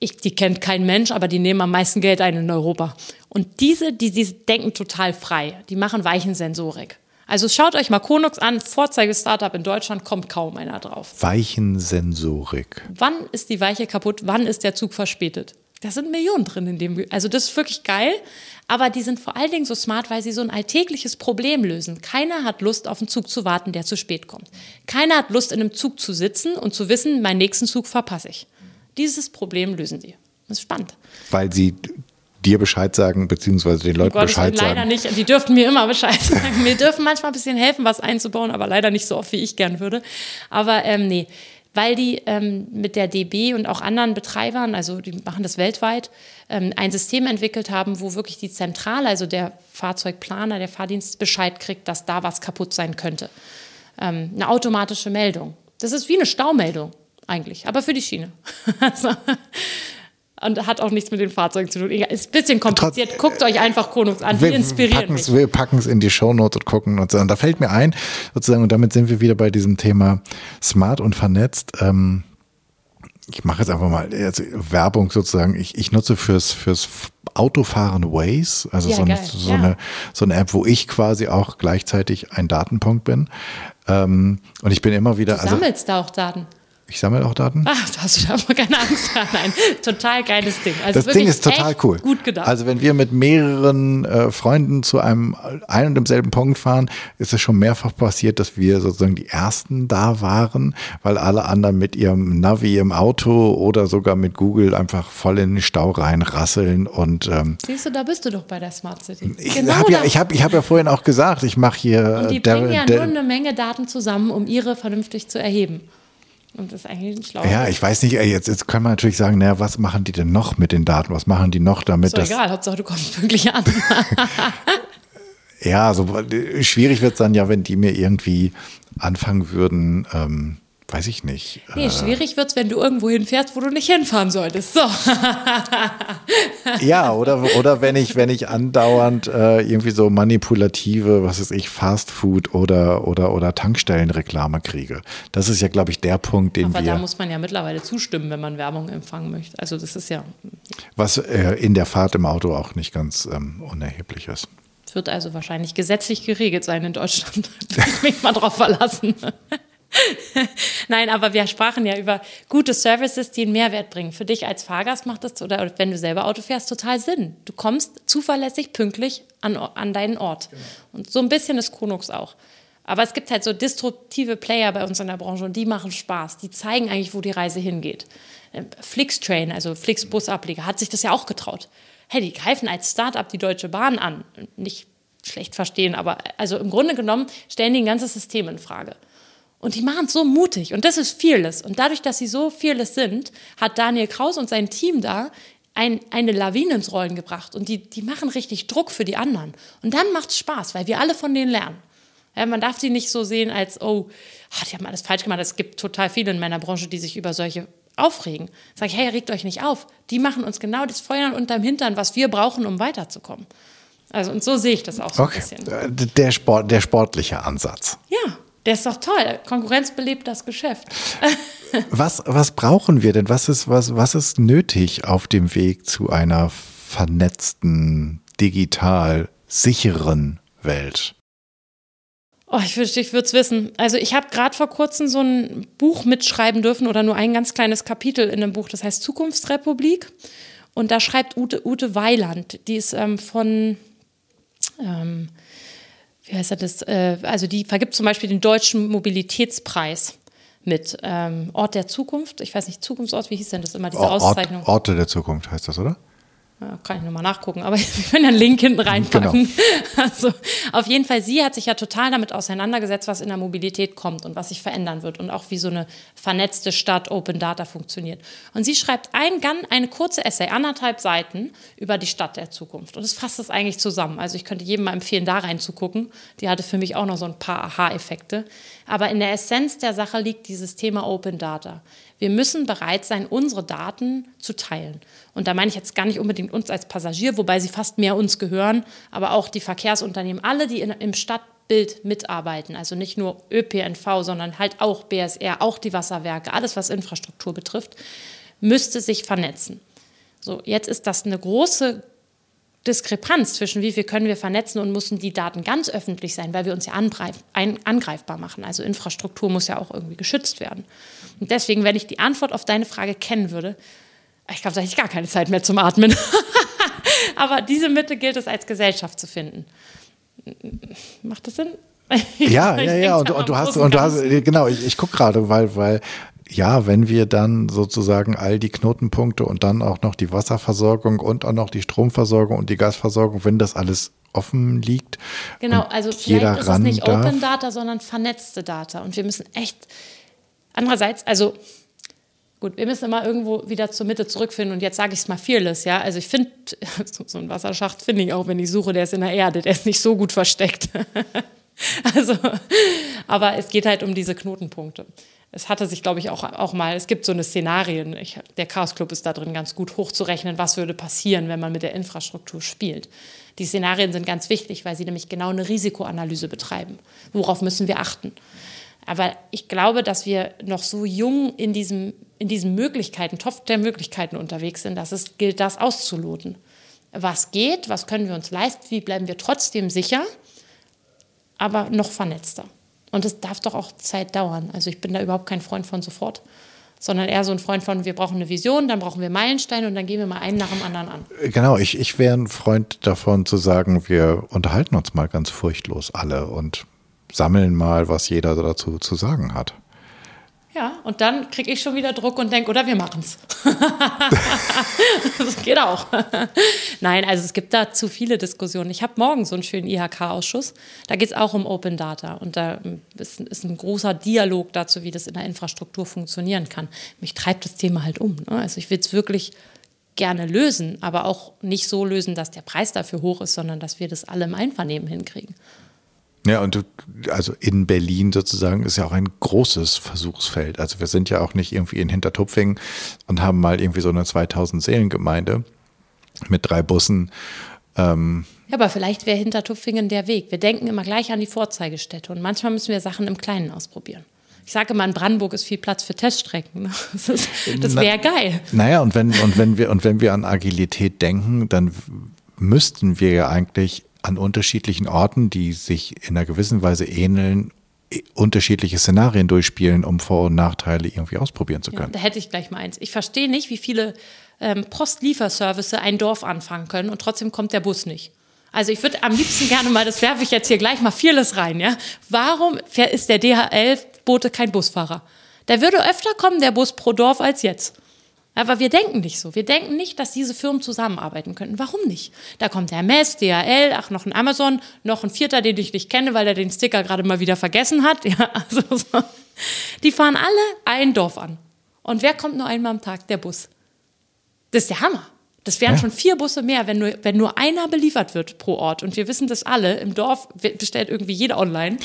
S1: Ich, die kennt kein Mensch, aber die nehmen am meisten Geld ein in Europa. Und diese, die, die denken total frei. Die machen Weichensensorik. Also schaut euch mal Konux an, Vorzeige-Startup in Deutschland, kommt kaum einer drauf.
S2: Weichensensorik.
S1: Wann ist die Weiche kaputt? Wann ist der Zug verspätet? Da sind Millionen drin in dem. Also das ist wirklich geil. Aber die sind vor allen Dingen so smart, weil sie so ein alltägliches Problem lösen. Keiner hat Lust, auf einen Zug zu warten, der zu spät kommt. Keiner hat Lust, in einem Zug zu sitzen und zu wissen, meinen nächsten Zug verpasse ich. Dieses Problem lösen sie. Das ist spannend.
S2: Weil sie dir Bescheid sagen, beziehungsweise den Leuten
S1: Gott,
S2: Bescheid
S1: leider
S2: sagen.
S1: nicht. Die dürften mir immer Bescheid sagen. Wir dürfen manchmal ein bisschen helfen, was einzubauen, aber leider nicht so oft, wie ich gern würde. Aber ähm, nee, weil die ähm, mit der DB und auch anderen Betreibern, also die machen das weltweit, ähm, ein System entwickelt haben, wo wirklich die Zentrale, also der Fahrzeugplaner, der Fahrdienst Bescheid kriegt, dass da was kaputt sein könnte. Ähm, eine automatische Meldung. Das ist wie eine Staumeldung eigentlich, aber für die Schiene. also, und hat auch nichts mit den Fahrzeugen zu tun. Ist ein bisschen kompliziert. Trotz, Guckt euch einfach Konux an. Die inspirieren mich.
S2: Wir packen es in die Shownote und gucken und so. Und da fällt mir ein, sozusagen, und damit sind wir wieder bei diesem Thema smart und vernetzt. Ähm, ich mache jetzt einfach mal also Werbung sozusagen. Ich, ich nutze fürs, fürs Autofahren Waze, also ja, so, eine, so, ja. eine, so eine App, wo ich quasi auch gleichzeitig ein Datenpunkt bin. Ähm, und ich bin immer wieder.
S1: Du also, sammelst da auch Daten.
S2: Ich sammle auch Daten.
S1: Ach, da hast du da aber keine Angst. Nein, total geiles Ding.
S2: Also das Ding ist total cool.
S1: Gut gedacht.
S2: Also wenn wir mit mehreren äh, Freunden zu einem ein und demselben Punkt fahren, ist es schon mehrfach passiert, dass wir sozusagen die Ersten da waren, weil alle anderen mit ihrem Navi im Auto oder sogar mit Google einfach voll in den Stau reinrasseln und
S1: ähm, Siehst du, da bist du doch bei der Smart City.
S2: Ich genau habe ja, ich habe, ich habe ja vorhin auch gesagt, ich mache hier.
S1: Und die der, bringen ja nur eine Menge Daten zusammen, um ihre vernünftig zu erheben. Und das ist eigentlich ein schlauer.
S2: Ja, ich weiß nicht, jetzt, jetzt kann man natürlich sagen, naja, was machen die denn noch mit den Daten? Was machen die noch damit?
S1: Ist doch egal, Hauptsache du kommst wirklich an.
S2: ja, also schwierig wird es dann ja, wenn die mir irgendwie anfangen würden, ähm, weiß ich nicht.
S1: Nee, äh, schwierig wird es, wenn du irgendwo hinfährst, wo du nicht hinfahren solltest. So.
S2: ja, oder, oder wenn ich, wenn ich andauernd äh, irgendwie so manipulative, was weiß ich, Fastfood oder, oder, oder Tankstellenreklame kriege. Das ist ja, glaube ich, der Punkt, den Aber wir.
S1: da muss man ja mittlerweile zustimmen, wenn man Werbung empfangen möchte. Also das ist ja.
S2: Was äh, in der Fahrt im Auto auch nicht ganz ähm, unerheblich ist.
S1: Wird also wahrscheinlich gesetzlich geregelt sein in Deutschland. Ich mich mal drauf verlassen. Nein, aber wir sprachen ja über gute Services, die einen Mehrwert bringen. Für dich als Fahrgast macht das, oder wenn du selber Auto fährst, total Sinn. Du kommst zuverlässig, pünktlich an, an deinen Ort. Genau. Und so ein bisschen ist Konux auch. Aber es gibt halt so destruktive Player bei uns in der Branche und die machen Spaß. Die zeigen eigentlich, wo die Reise hingeht. Ähm, Flixtrain, also Flix Busableger, hat sich das ja auch getraut. Hey, die greifen als Startup die Deutsche Bahn an. Nicht schlecht verstehen, aber also im Grunde genommen stellen die ein ganzes System in Frage. Und die machen es so mutig. Und das ist Fearless. Und dadurch, dass sie so Fearless sind, hat Daniel Kraus und sein Team da ein, eine Lawine ins Rollen gebracht. Und die, die machen richtig Druck für die anderen. Und dann macht es Spaß, weil wir alle von denen lernen. Ja, man darf sie nicht so sehen als, oh, ach, die haben alles falsch gemacht. Es gibt total viele in meiner Branche, die sich über solche aufregen. Sag ich, hey, regt euch nicht auf. Die machen uns genau das Feuern unterm Hintern, was wir brauchen, um weiterzukommen. Also, und so sehe ich das auch so okay. ein
S2: bisschen. Der, Sport, der sportliche Ansatz.
S1: Ja, der ist doch toll. Konkurrenz belebt das Geschäft.
S2: was, was brauchen wir denn? Was ist, was, was ist nötig auf dem Weg zu einer vernetzten, digital sicheren Welt?
S1: Oh, ich würde ich es wissen. Also ich habe gerade vor kurzem so ein Buch mitschreiben dürfen oder nur ein ganz kleines Kapitel in einem Buch, das heißt Zukunftsrepublik. Und da schreibt Ute, Ute Weiland, die ist ähm, von ähm, wie heißt das, äh, also die vergibt zum Beispiel den Deutschen Mobilitätspreis mit ähm, Ort der Zukunft. Ich weiß nicht, Zukunftsort, wie hieß denn das immer, diese
S2: Ort,
S1: Auszeichnung?
S2: Orte der Zukunft heißt das, oder?
S1: Ja, kann ich nochmal nachgucken, aber wir können einen Link hinten reinpacken. Genau. Also auf jeden Fall, sie hat sich ja total damit auseinandergesetzt, was in der Mobilität kommt und was sich verändern wird und auch wie so eine vernetzte Stadt Open Data funktioniert. Und sie schreibt ein, eine kurze Essay, anderthalb Seiten, über die Stadt der Zukunft. Und es fasst das eigentlich zusammen. Also ich könnte jedem mal empfehlen, da reinzugucken. Die hatte für mich auch noch so ein paar Aha-Effekte. Aber in der Essenz der Sache liegt dieses Thema Open Data. Wir müssen bereit sein, unsere Daten zu teilen. Und da meine ich jetzt gar nicht unbedingt uns als Passagier, wobei sie fast mehr uns gehören, aber auch die Verkehrsunternehmen, alle, die in, im Stadtbild mitarbeiten, also nicht nur ÖPNV, sondern halt auch BSR, auch die Wasserwerke, alles, was Infrastruktur betrifft, müsste sich vernetzen. So, jetzt ist das eine große Diskrepanz zwischen wie viel können wir vernetzen und müssen die Daten ganz öffentlich sein, weil wir uns ja angreifbar machen. Also Infrastruktur muss ja auch irgendwie geschützt werden. Und deswegen, wenn ich die Antwort auf deine Frage kennen würde, ich glaube, da hätte ich gar keine Zeit mehr zum Atmen. Aber diese Mitte gilt es als Gesellschaft zu finden. Macht das Sinn?
S2: Ja, ja, ja. Und, und, du hast, und du hast, genau, ich, ich gucke gerade, weil, weil ja, wenn wir dann sozusagen all die Knotenpunkte und dann auch noch die Wasserversorgung und auch noch die Stromversorgung und die Gasversorgung, wenn das alles offen liegt.
S1: Genau, also vielleicht ist es nicht darf. Open Data, sondern vernetzte Data. Und wir müssen echt, andererseits, also gut, wir müssen immer irgendwo wieder zur Mitte zurückfinden. Und jetzt sage ich es mal fearless, ja. Also ich finde, so ein Wasserschacht finde ich auch, wenn ich suche, der ist in der Erde, der ist nicht so gut versteckt. also, aber es geht halt um diese Knotenpunkte es hatte sich, glaube ich, auch, auch mal, es gibt so eine Szenarien, ich, der Chaos Club ist da drin ganz gut hochzurechnen, was würde passieren, wenn man mit der Infrastruktur spielt. Die Szenarien sind ganz wichtig, weil sie nämlich genau eine Risikoanalyse betreiben. Worauf müssen wir achten? Aber ich glaube, dass wir noch so jung in diesem, in diesen Möglichkeiten, Topf der Möglichkeiten unterwegs sind, dass es gilt, das auszuloten. Was geht, was können wir uns leisten, wie bleiben wir trotzdem sicher, aber noch vernetzter. Und es darf doch auch Zeit dauern. Also ich bin da überhaupt kein Freund von sofort, sondern eher so ein Freund von, wir brauchen eine Vision, dann brauchen wir Meilensteine und dann gehen wir mal einen nach dem anderen an.
S2: Genau, ich, ich wäre ein Freund davon zu sagen, wir unterhalten uns mal ganz furchtlos alle und sammeln mal, was jeder dazu zu sagen hat.
S1: Ja, und dann kriege ich schon wieder Druck und denke, oder wir machen es. das geht auch. Nein, also es gibt da zu viele Diskussionen. Ich habe morgen so einen schönen IHK-Ausschuss. Da geht es auch um Open Data. Und da ist, ist, ein großer Dialog dazu, wie das in der Infrastruktur funktionieren kann. Mich treibt das Thema halt um. Ne? Also ich will es wirklich gerne lösen, aber auch nicht so lösen, dass der Preis dafür hoch ist, sondern dass wir das alle im Einvernehmen hinkriegen.
S2: Ja, und du, also in Berlin sozusagen ist ja auch ein großes Versuchsfeld. Also wir sind ja auch nicht irgendwie in Hintertupfing und haben mal irgendwie so eine 2000 Seelengemeinde mit drei Bussen. Ähm
S1: ja, aber vielleicht wäre Hintertupfingen der Weg. Wir denken immer gleich an die Vorzeigestätte und manchmal müssen wir Sachen im Kleinen ausprobieren. Ich sage immer, in Brandenburg ist viel Platz für Teststrecken. Das, das wäre geil.
S2: Naja, und wenn, und wenn wir, und wenn wir an Agilität denken, dann müssten wir ja eigentlich an unterschiedlichen Orten, die sich in einer gewissen Weise ähneln, unterschiedliche Szenarien durchspielen, um Vor- und Nachteile irgendwie ausprobieren zu können.
S1: Ja, da hätte ich gleich mal eins. Ich verstehe nicht, wie viele ähm, Postlieferservice ein Dorf anfangen können und trotzdem kommt der Bus nicht. Also ich würde am liebsten gerne mal, das werfe ich jetzt hier gleich mal vieles rein, ja. Warum ist der DHL-Bote kein Busfahrer? Der würde öfter kommen, der Bus pro Dorf, als jetzt. Aber wir denken nicht so. Wir denken nicht, dass diese Firmen zusammenarbeiten könnten. Warum nicht? Da kommt der Mess, DHL, ach, noch ein Amazon, noch ein Vierter, den ich nicht kenne, weil er den Sticker gerade mal wieder vergessen hat. Ja, also so. Die fahren alle ein Dorf an. Und wer kommt nur einmal am Tag? Der Bus. Das ist der Hammer. Das wären ja. schon vier Busse mehr, wenn nur, wenn nur einer beliefert wird pro Ort. Und wir wissen das alle. Im Dorf bestellt irgendwie jeder online.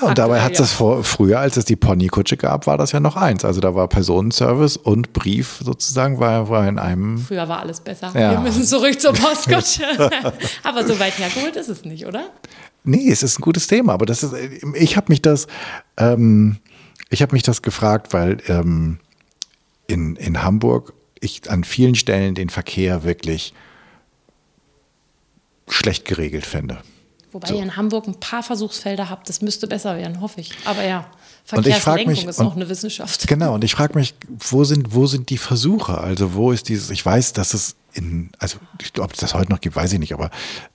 S2: Ja, und dabei hat es das vor, früher, als es die Ponykutsche gab, war das ja noch eins. Also da war Personenservice und Brief sozusagen war, war in einem.
S1: Früher war alles besser. Ja. Wir müssen zurück zur Postkutsche. aber so weit hergeholt ist es nicht, oder?
S2: Nee, es ist ein gutes Thema. Aber das ist, ich habe mich das, ähm, ich habe mich das gefragt, weil ähm, in, in Hamburg ich an vielen Stellen den Verkehr wirklich schlecht geregelt finde.
S1: Wobei so. ihr in Hamburg ein paar Versuchsfelder habt, das müsste besser werden, hoffe ich. Aber ja, Verkehrslenkung mich, ist auch eine Wissenschaft.
S2: Genau, und ich frage mich, wo sind, wo sind die Versuche? Also wo ist dieses, ich weiß, dass es in, also ob es das heute noch gibt, weiß ich nicht, aber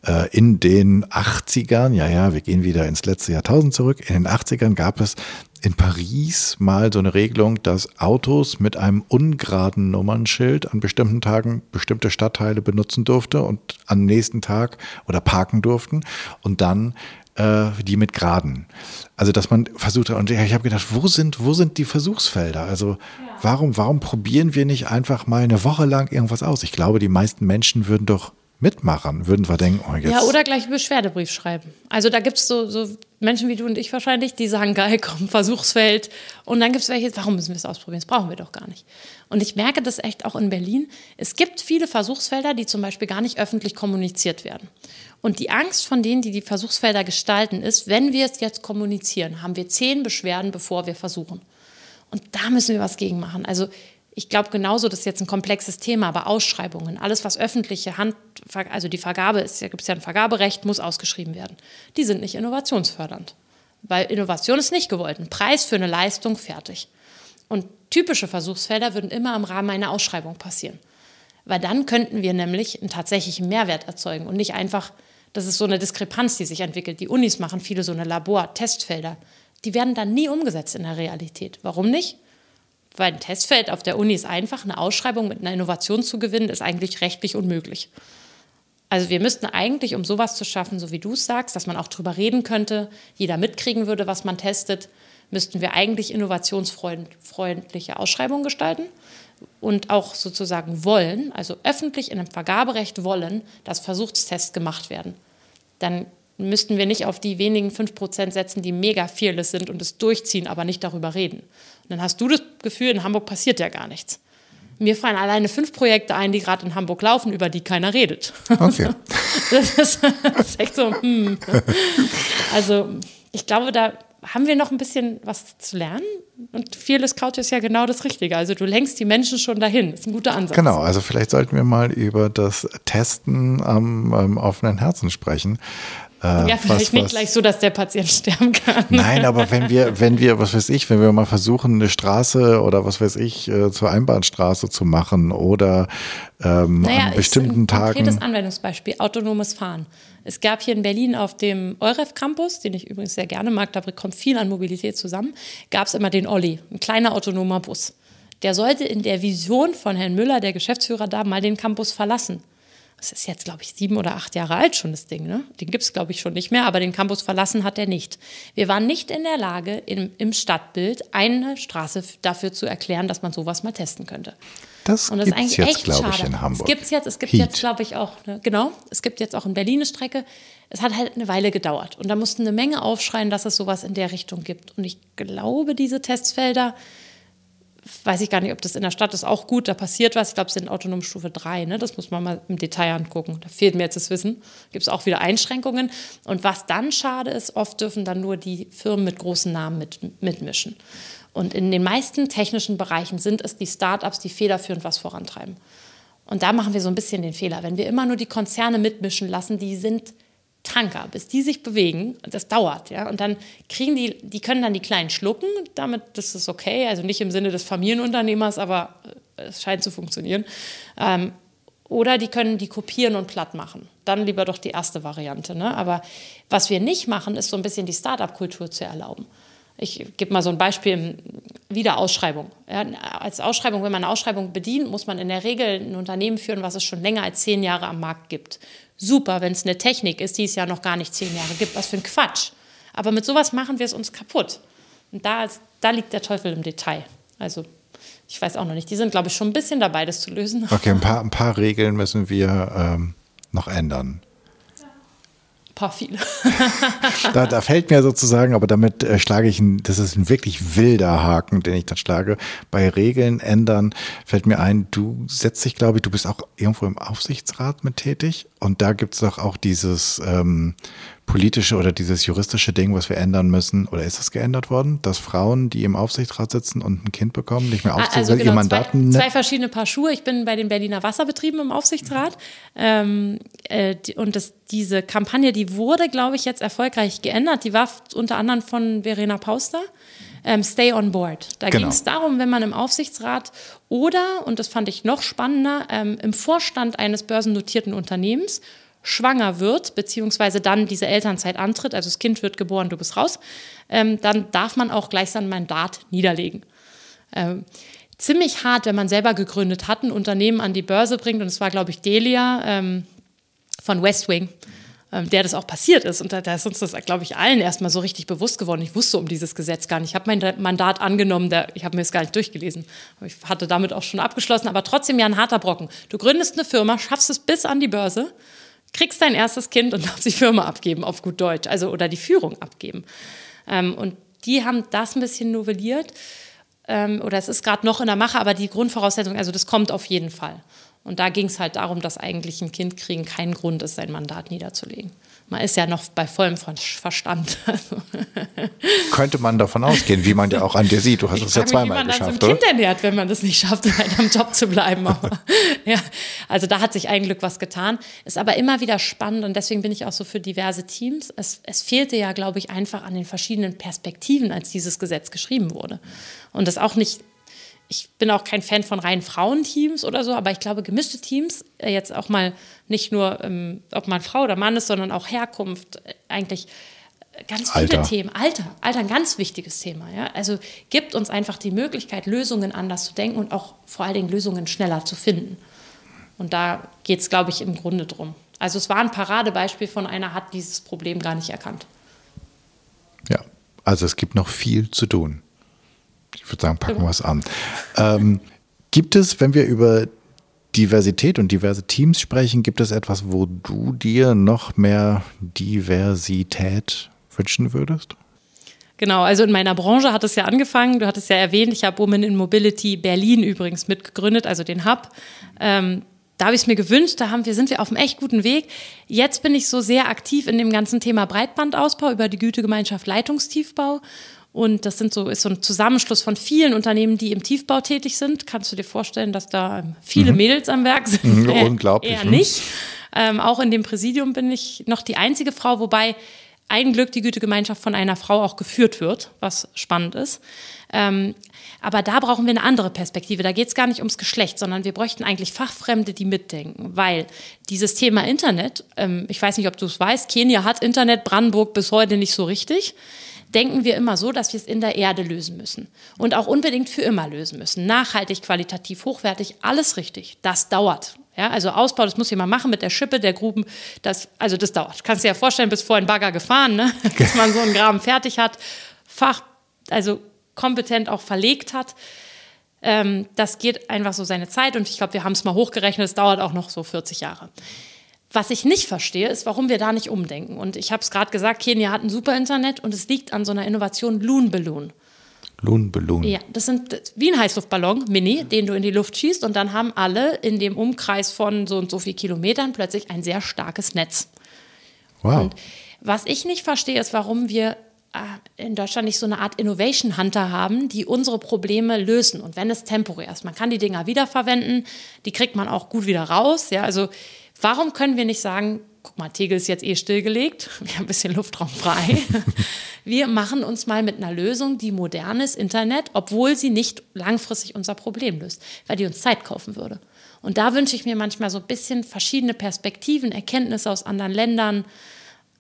S2: äh, in den 80ern, ja, ja, wir gehen wieder ins letzte Jahrtausend zurück, in den 80ern gab es in Paris mal so eine Regelung, dass Autos mit einem ungeraden Nummernschild an bestimmten Tagen bestimmte Stadtteile benutzen durfte und am nächsten Tag oder parken durften und dann äh, die mit Geraden. Also dass man versucht hat, und ich habe gedacht, wo sind, wo sind die Versuchsfelder? Also warum, warum probieren wir nicht einfach mal eine Woche lang irgendwas aus? Ich glaube, die meisten Menschen würden doch Mitmachern würden wir denken, oh jetzt.
S1: Ja, oder gleich einen Beschwerdebrief schreiben. Also da gibt es so, so Menschen wie du und ich wahrscheinlich, die sagen, geil, komm, Versuchsfeld. Und dann gibt es welche, warum müssen wir es ausprobieren? Das brauchen wir doch gar nicht. Und ich merke das echt auch in Berlin. Es gibt viele Versuchsfelder, die zum Beispiel gar nicht öffentlich kommuniziert werden. Und die Angst von denen, die die Versuchsfelder gestalten, ist, wenn wir es jetzt kommunizieren, haben wir zehn Beschwerden, bevor wir versuchen. Und da müssen wir was gegen machen. Also ich glaube genauso, das ist jetzt ein komplexes Thema, aber Ausschreibungen, alles was öffentliche Hand, also die Vergabe ist, da gibt es ja ein Vergaberecht, muss ausgeschrieben werden. Die sind nicht innovationsfördernd. Weil Innovation ist nicht gewollt. Ein Preis für eine Leistung, fertig. Und typische Versuchsfelder würden immer im Rahmen einer Ausschreibung passieren. Weil dann könnten wir nämlich einen tatsächlichen Mehrwert erzeugen und nicht einfach, das ist so eine Diskrepanz, die sich entwickelt. Die Unis machen viele so eine Labor-Testfelder. Die werden dann nie umgesetzt in der Realität. Warum nicht? Weil ein Testfeld auf der Uni ist einfach, eine Ausschreibung mit einer Innovation zu gewinnen, ist eigentlich rechtlich unmöglich. Also wir müssten eigentlich, um sowas zu schaffen, so wie du es sagst, dass man auch drüber reden könnte, jeder mitkriegen würde, was man testet, müssten wir eigentlich innovationsfreundliche Ausschreibungen gestalten und auch sozusagen wollen, also öffentlich in einem Vergaberecht wollen, dass Versuchstests gemacht werden. Dann müssten wir nicht auf die wenigen 5% setzen, die mega fearless sind und es durchziehen, aber nicht darüber reden. Und dann hast du das Gefühl, in Hamburg passiert ja gar nichts. Mir fallen alleine fünf Projekte ein, die gerade in Hamburg laufen, über die keiner redet. Okay. das, ist, das ist echt so, hm. Also ich glaube, da haben wir noch ein bisschen was zu lernen. Und Fearless Couch ist ja genau das Richtige. Also du lenkst die Menschen schon dahin. Das ist ein guter Ansatz.
S2: Genau, also vielleicht sollten wir mal über das Testen am ähm, offenen Herzen sprechen.
S1: Äh, ja, vielleicht was, nicht was, gleich so, dass der Patient sterben kann.
S2: Nein, aber wenn wir, wenn wir, was weiß ich, wenn wir mal versuchen, eine Straße oder was weiß ich, äh, zur Einbahnstraße zu machen oder ähm, naja, an bestimmten Tagen. Ein
S1: konkretes Anwendungsbeispiel, autonomes Fahren. Es gab hier in Berlin auf dem Euref Campus, den ich übrigens sehr gerne mag, da kommt viel an Mobilität zusammen, gab es immer den Olli, ein kleiner autonomer Bus. Der sollte in der Vision von Herrn Müller, der Geschäftsführer da, mal den Campus verlassen das ist jetzt, glaube ich, sieben oder acht Jahre alt schon, das Ding. Ne? Den gibt es, glaube ich, schon nicht mehr, aber den Campus verlassen hat er nicht. Wir waren nicht in der Lage, im, im Stadtbild eine Straße dafür zu erklären, dass man sowas mal testen könnte.
S2: Das, Und das ist eigentlich jetzt, glaube ich, in Hamburg.
S1: Es gibt jetzt, es gibt Heat. jetzt, glaube ich, auch, ne, genau, es gibt jetzt auch in Berlin eine Strecke. Es hat halt eine Weile gedauert. Und da mussten eine Menge aufschreien, dass es sowas in der Richtung gibt. Und ich glaube, diese Testfelder, weiß ich gar nicht, ob das in der Stadt ist auch gut, da passiert was. Ich glaube, es sind Autonomstufe 3, ne? das muss man mal im Detail angucken. Da fehlt mir jetzt das Wissen. Gibt es auch wieder Einschränkungen. Und was dann schade ist, oft dürfen dann nur die Firmen mit großen Namen mit, mitmischen. Und in den meisten technischen Bereichen sind es die Startups, die federführend was vorantreiben. Und da machen wir so ein bisschen den Fehler. Wenn wir immer nur die Konzerne mitmischen lassen, die sind Tanker, bis die sich bewegen, das dauert, ja. Und dann kriegen die, die können dann die Kleinen schlucken, damit, das ist okay, also nicht im Sinne des Familienunternehmers, aber äh, es scheint zu funktionieren. Ähm, oder die können die kopieren und platt machen. Dann lieber doch die erste Variante. Ne? Aber was wir nicht machen, ist so ein bisschen die Start-up-Kultur zu erlauben. Ich gebe mal so ein Beispiel, wieder Ausschreibung. Ja, als Ausschreibung, wenn man eine Ausschreibung bedient, muss man in der Regel ein Unternehmen führen, was es schon länger als zehn Jahre am Markt gibt super, wenn es eine Technik ist, die es ja noch gar nicht zehn Jahre gibt. Was für ein Quatsch. Aber mit sowas machen wir es uns kaputt. Und da, da liegt der Teufel im Detail. Also ich weiß auch noch nicht. Die sind, glaube ich, schon ein bisschen dabei, das zu lösen.
S2: Okay, ein paar, ein paar Regeln müssen wir ähm, noch ändern
S1: paar viele.
S2: da, da, fällt mir sozusagen, aber damit äh, schlage ich, ein, das ist ein wirklich wilder Haken, den ich dann schlage. Bei Regeln ändern fällt mir ein, du setzt dich, glaube ich, du bist auch irgendwo im Aufsichtsrat mit tätig und da gibt es doch auch dieses ähm, politische oder dieses juristische Ding, was wir ändern müssen, oder ist das geändert worden, dass Frauen, die im Aufsichtsrat sitzen und ein Kind bekommen, nicht mehr Aufsichtsrat, also genau, ihr Mandaten.
S1: Zwei, zwei, verschiedene Paar Schuhe. Ich bin bei den Berliner Wasserbetrieben im Aufsichtsrat. Ähm, äh, und das, diese Kampagne, die wurde, glaube ich, jetzt erfolgreich geändert. Die war unter anderem von Verena Pauster. Ähm, Stay on Board. Da genau. ging es darum, wenn man im Aufsichtsrat oder, und das fand ich noch spannender, ähm, im Vorstand eines börsennotierten Unternehmens schwanger wird, beziehungsweise dann diese Elternzeit antritt, also das Kind wird geboren, du bist raus, ähm, dann darf man auch gleich sein Mandat niederlegen. Ähm, ziemlich hart, wenn man selber gegründet hat, ein Unternehmen an die Börse bringt, und es war, glaube ich, Delia ähm, von West Wing. ähm, der das auch passiert ist. Und da, da ist uns das, glaube ich, allen erstmal so richtig bewusst geworden. Ich wusste um dieses Gesetz gar nicht. Ich habe mein Mandat angenommen, der, ich habe mir es gar nicht durchgelesen. Ich hatte damit auch schon abgeschlossen, aber trotzdem ja ein harter Brocken. Du gründest eine Firma, schaffst es bis an die Börse, kriegst dein erstes Kind und darfst die Firma abgeben, auf gut Deutsch, also oder die Führung abgeben. Ähm, und die haben das ein bisschen novelliert. Ähm, oder es ist gerade noch in der Mache, aber die Grundvoraussetzung, also das kommt auf jeden Fall. Und da ging es halt darum, dass eigentlich ein Kind kriegen kein Grund ist, sein Mandat niederzulegen. Man ist ja noch bei vollem Verstand.
S2: Könnte man davon ausgehen, wie man ja auch an dir sieht. Du hast es ja zweimal mich, wie man geschafft, dann so
S1: ein Kind ernährt, wenn man das nicht schafft, halt am Job zu bleiben. Ja, also da hat sich ein Glück was getan. Ist aber immer wieder spannend und deswegen bin ich auch so für diverse Teams. Es, es fehlte ja, glaube ich, einfach an den verschiedenen Perspektiven, als dieses Gesetz geschrieben wurde. Und das auch nicht ich bin auch kein Fan von reinen Frauenteams oder so, aber ich glaube, gemischte Teams, äh, jetzt auch mal nicht nur, ähm, ob man Frau oder Mann ist, sondern auch Herkunft, äh, eigentlich äh, ganz viele Alter. Themen. Alter, Alter, ein ganz wichtiges Thema. Ja? Also gibt uns einfach die Möglichkeit, Lösungen anders zu denken und auch vor allen Dingen Lösungen schneller zu finden. Und da geht es, glaube ich, im Grunde drum. Also es war ein Paradebeispiel von einer, hat dieses Problem gar nicht erkannt.
S2: Ja, also es gibt noch viel zu tun. Ich würde sagen, packen wir es an. Ähm, gibt es, wenn wir über Diversität und diverse Teams sprechen, gibt es etwas, wo du dir noch mehr Diversität wünschen würdest?
S1: Genau, also in meiner Branche hat es ja angefangen. Du hattest ja erwähnt, ich habe Women in Mobility Berlin übrigens mitgegründet, also den Hub. Ähm, da habe ich es mir gewünscht, da haben wir, sind wir auf einem echt guten Weg. Jetzt bin ich so sehr aktiv in dem ganzen Thema Breitbandausbau über die Gütegemeinschaft Leitungstiefbau und das sind so, ist so ein Zusammenschluss von vielen Unternehmen, die im Tiefbau tätig sind. Kannst du dir vorstellen, dass da viele mhm. Mädels am Werk sind?
S2: Mhm, unglaublich.
S1: Eher nicht. Ähm, auch in dem Präsidium bin ich noch die einzige Frau, wobei ein Glück die Gütegemeinschaft von einer Frau auch geführt wird, was spannend ist. Ähm, aber da brauchen wir eine andere Perspektive. Da geht es gar nicht ums Geschlecht, sondern wir bräuchten eigentlich Fachfremde, die mitdenken. Weil dieses Thema Internet, ähm, ich weiß nicht, ob du es weißt, Kenia hat Internet, Brandenburg bis heute nicht so richtig denken wir immer so, dass wir es in der Erde lösen müssen und auch unbedingt für immer lösen müssen. Nachhaltig, qualitativ, hochwertig, alles richtig. Das dauert. Ja, also Ausbau, das muss jemand machen mit der Schippe, der Gruben. Das, also das dauert. Kannst dir ja vorstellen, bis vorhin Bagger gefahren, ne? bis man so einen Graben fertig hat, Fach, also kompetent auch verlegt hat. Ähm, das geht einfach so seine Zeit und ich glaube, wir haben es mal hochgerechnet, es dauert auch noch so 40 Jahre. Was ich nicht verstehe, ist, warum wir da nicht umdenken. Und ich habe es gerade gesagt, Kenia hat ein super Internet und es liegt an so einer Innovation Loon Balloon.
S2: Loon Balloon.
S1: Ja, das sind wie ein Heißluftballon, Mini, den du in die Luft schießt und dann haben alle in dem Umkreis von so und so viel Kilometern plötzlich ein sehr starkes Netz. Wow. Und was ich nicht verstehe, ist, warum wir äh, in Deutschland nicht so eine Art Innovation Hunter haben, die unsere Probleme lösen. Und wenn es temporär ist, man kann die Dinger wiederverwenden, die kriegt man auch gut wieder raus. Ja, also Warum können wir nicht sagen, guck mal, Tegel ist jetzt eh stillgelegt, wir haben ein bisschen Luftraum frei. wir machen uns mal mit einer Lösung, die modernes Internet, obwohl sie nicht langfristig unser Problem löst, weil die uns Zeit kaufen würde. Und da wünsche ich mir manchmal so ein bisschen verschiedene Perspektiven, Erkenntnisse aus anderen Ländern,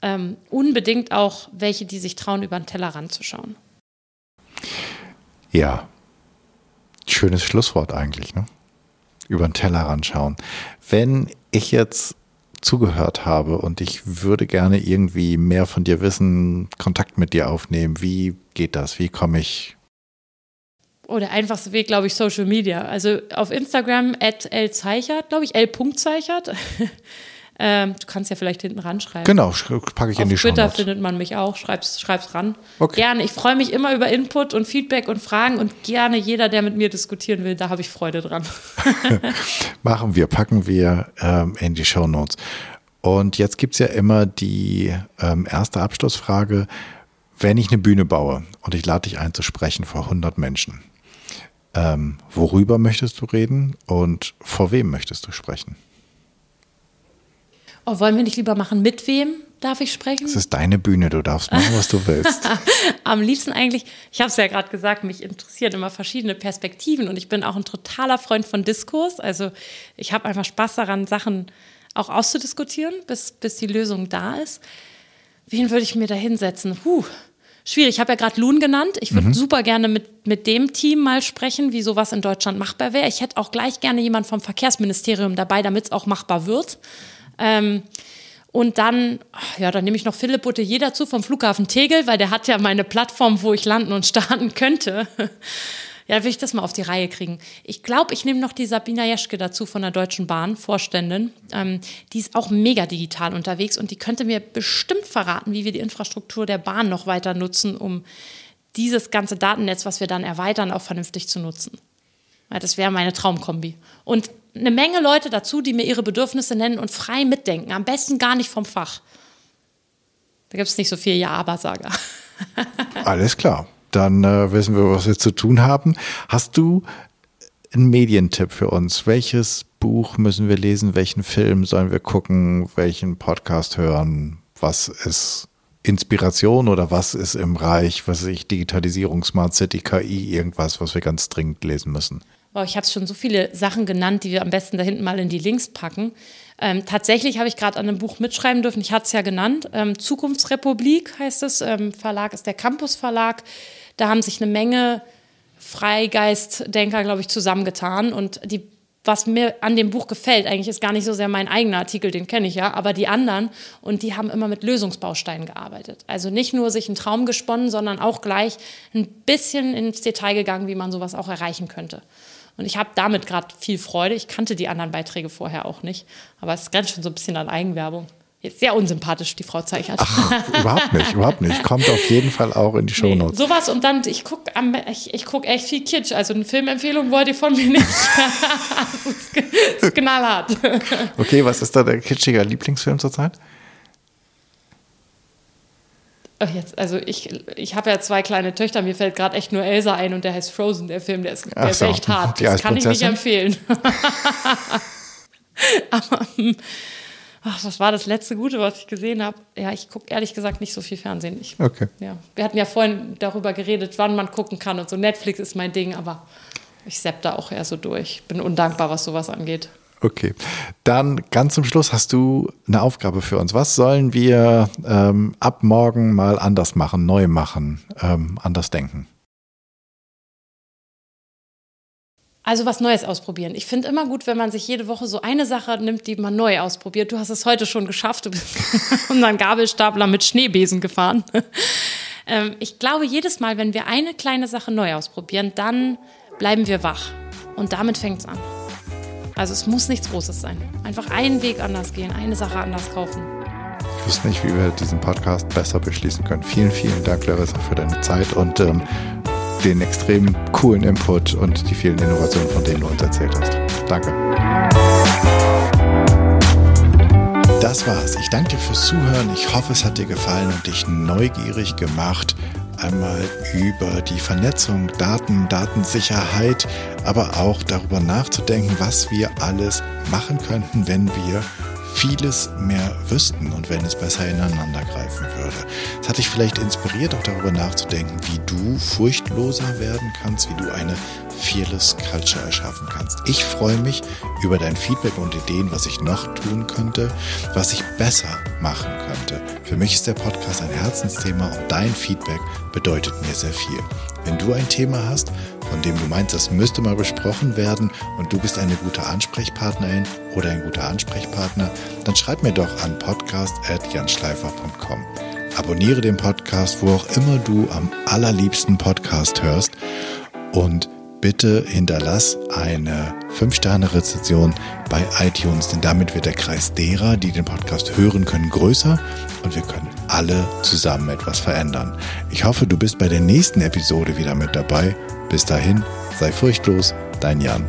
S1: ähm, unbedingt auch welche, die sich trauen, über den Tellerrand zu schauen.
S2: Ja, schönes Schlusswort eigentlich, ne? Über den Tellerrand schauen. Wenn ich jetzt zugehört habe und ich würde gerne irgendwie mehr von dir wissen, Kontakt mit dir aufnehmen. Wie geht das? Wie komme ich?
S1: Oh, der einfachste Weg, glaube ich, Social Media. Also auf Instagram at lzeichert, glaube ich, l.zeichert. Ähm, du kannst ja vielleicht hinten ranschreiben.
S2: Genau, packe ich
S1: Auf
S2: in die
S1: Show. Auf Twitter findet man mich auch. Schreib's, schreib's ran. Okay. Gerne. Ich freue mich immer über Input und Feedback und Fragen und gerne jeder, der mit mir diskutieren will, da habe ich Freude dran.
S2: Machen wir, packen wir ähm, in die Show Notes. Und jetzt gibt es ja immer die ähm, erste Abschlussfrage. Wenn ich eine Bühne baue und ich lade dich ein zu sprechen vor 100 Menschen, ähm, worüber möchtest du reden und vor wem möchtest du sprechen?
S1: Oh, wollen wir nicht lieber machen, mit wem darf ich sprechen?
S2: Es ist deine Bühne, du darfst machen, was du willst.
S1: Am liebsten eigentlich, ich habe es ja gerade gesagt, mich interessieren immer verschiedene Perspektiven und ich bin auch ein totaler Freund von Diskurs. Also ich habe einfach Spaß daran, Sachen auch auszudiskutieren, bis, bis die Lösung da ist. Wen würde ich mir da hinsetzen? Puh, schwierig. Ich habe ja gerade Loon genannt. Ich würde mhm. super gerne mit, mit dem Team mal sprechen, wie sowas in Deutschland machbar wäre. Ich hätte auch gleich gerne jemand vom Verkehrsministerium dabei, damit es auch machbar wird. Ähm, Und dann, ja, dann nehme ich noch Philipp Boutelier dazu vom Flughafen Tegel, weil der hat ja meine Plattform, wo ich landen und starten könnte. Ja, will ich das mal auf die Reihe kriegen. Ich glaube, ich nehme noch die Sabina Jeschke dazu von der Deutschen Bahn, Vorständin. Ähm, die ist auch mega digital unterwegs und die könnte mir bestimmt verraten, wie wir die Infrastruktur der Bahn noch weiter nutzen, um dieses ganze Datennetz, was wir dann erweitern, auch vernünftig zu nutzen. Ja, das wäre meine Traumkombi. Und eine Menge Leute dazu, die mir ihre Bedürfnisse nennen und frei mitdenken. Am besten gar nicht vom Fach. Da gibt es nicht so viel Ja-Aber-Sager.
S2: Alles klar dann äh, wissen wir, was wir zu tun haben. Hast du einen Medientipp für uns? Welches Buch müssen wir lesen? Welchen Film sollen wir gucken? Welchen Podcast hören? Was ist Inspiration oder was ist im Reich, was ich, Digitalisierung, Smart City, KI, irgendwas, was wir ganz dringend lesen müssen?
S1: Wow, ich habe schon so viele Sachen genannt, die wir am besten da hinten mal in die Links packen. Ähm, tatsächlich habe ich gerade an einem Buch mitschreiben dürfen, ich hatte es ja genannt, ähm, Zukunftsrepublik heißt es, ähm, Verlag ist der Campus Verlag. Da haben sich eine Menge Freigeistdenker, glaube ich, zusammengetan. Und die, was mir an dem Buch gefällt, eigentlich ist gar nicht so sehr mein eigener Artikel, den kenne ich ja, aber die anderen. Und die haben immer mit Lösungsbausteinen gearbeitet. Also nicht nur sich einen Traum gesponnen, sondern auch gleich ein bisschen ins Detail gegangen, wie man sowas auch erreichen könnte. Und ich habe damit gerade viel Freude. Ich kannte die anderen Beiträge vorher auch nicht, aber es grenzt schon so ein bisschen an Eigenwerbung. Jetzt sehr unsympathisch, die Frau Zeichert.
S2: Ach, überhaupt nicht, überhaupt nicht. Kommt auf jeden Fall auch in die Shownotes.
S1: Nee, sowas und dann, ich gucke ich, ich guck echt viel Kitsch. Also eine Filmempfehlung wollt ihr von mir nicht. das ist knallhart.
S2: Okay, was ist da der kitschige Lieblingsfilm zurzeit?
S1: Jetzt, also ich, ich habe ja zwei kleine Töchter, mir fällt gerade echt nur Elsa ein und der heißt Frozen, der Film, der ist, der ist echt hart. Das kann ich nicht empfehlen. Aber hm, ach, was war das letzte Gute, was ich gesehen habe? Ja, ich gucke ehrlich gesagt nicht so viel Fernsehen. Ich,
S2: okay.
S1: Ja. Wir hatten ja vorhin darüber geredet, wann man gucken kann und so. Netflix ist mein Ding, aber ich sepp da auch eher so durch. Bin undankbar, was sowas angeht.
S2: Okay, dann ganz zum Schluss hast du eine Aufgabe für uns. Was sollen wir ähm, ab morgen mal anders machen, neu machen, ähm, anders denken?
S1: Also was Neues ausprobieren. Ich finde immer gut, wenn man sich jede Woche so eine Sache nimmt, die man neu ausprobiert. Du hast es heute schon geschafft. Du bist unseren Gabelstapler mit Schneebesen gefahren. Ähm, ich glaube, jedes Mal, wenn wir eine kleine Sache neu ausprobieren, dann bleiben wir wach. Und damit fängt es an. Also es muss nichts Großes sein. Einfach einen Weg anders gehen, eine Sache anders kaufen.
S2: Ich wüsste nicht, wie wir diesen Podcast besser beschließen können. Vielen, vielen Dank, Larissa, für deine Zeit und ähm, den extrem coolen Input und die vielen Innovationen, von denen du uns erzählt hast. Danke. Das war's. Ich danke dir fürs Zuhören. Ich hoffe, es hat dir gefallen und dich neugierig gemacht, einmal über die Vernetzung, Daten, Datensicherheit, aber auch darüber nachzudenken, was wir alles machen könnten, wenn wir vieles mehr wüssten und wenn es besser ineinander greifen würde. Es hat dich vielleicht inspiriert, auch darüber nachzudenken, wie du furchtloser werden kannst, wie du eine Fearless Culture erschaffen kannst. Ich freue mich über dein Feedback und Ideen, was ich noch tun könnte, was ich besser machen könnte. Für mich ist der Podcast ein Herzensthema und dein Feedback bedeutet mir sehr viel. Wenn du ein Thema hast, von dem du meinst, das müsste mal besprochen werden und du bist eine gute Ansprechpartnerin oder ein guter Ansprechpartner, dann schreib mir doch an podcast.janschleifer.com. Abonniere den Podcast, wo auch immer du am allerliebsten Podcast hörst und bitte hinterlass eine 5-Sterne-Rezension bei iTunes, denn damit wird der Kreis derer, die den Podcast hören können, größer und wir können alle zusammen etwas verändern. Ich hoffe, du bist bei der nächsten Episode wieder mit dabei. Bis dahin, sei furchtlos, dein Jan.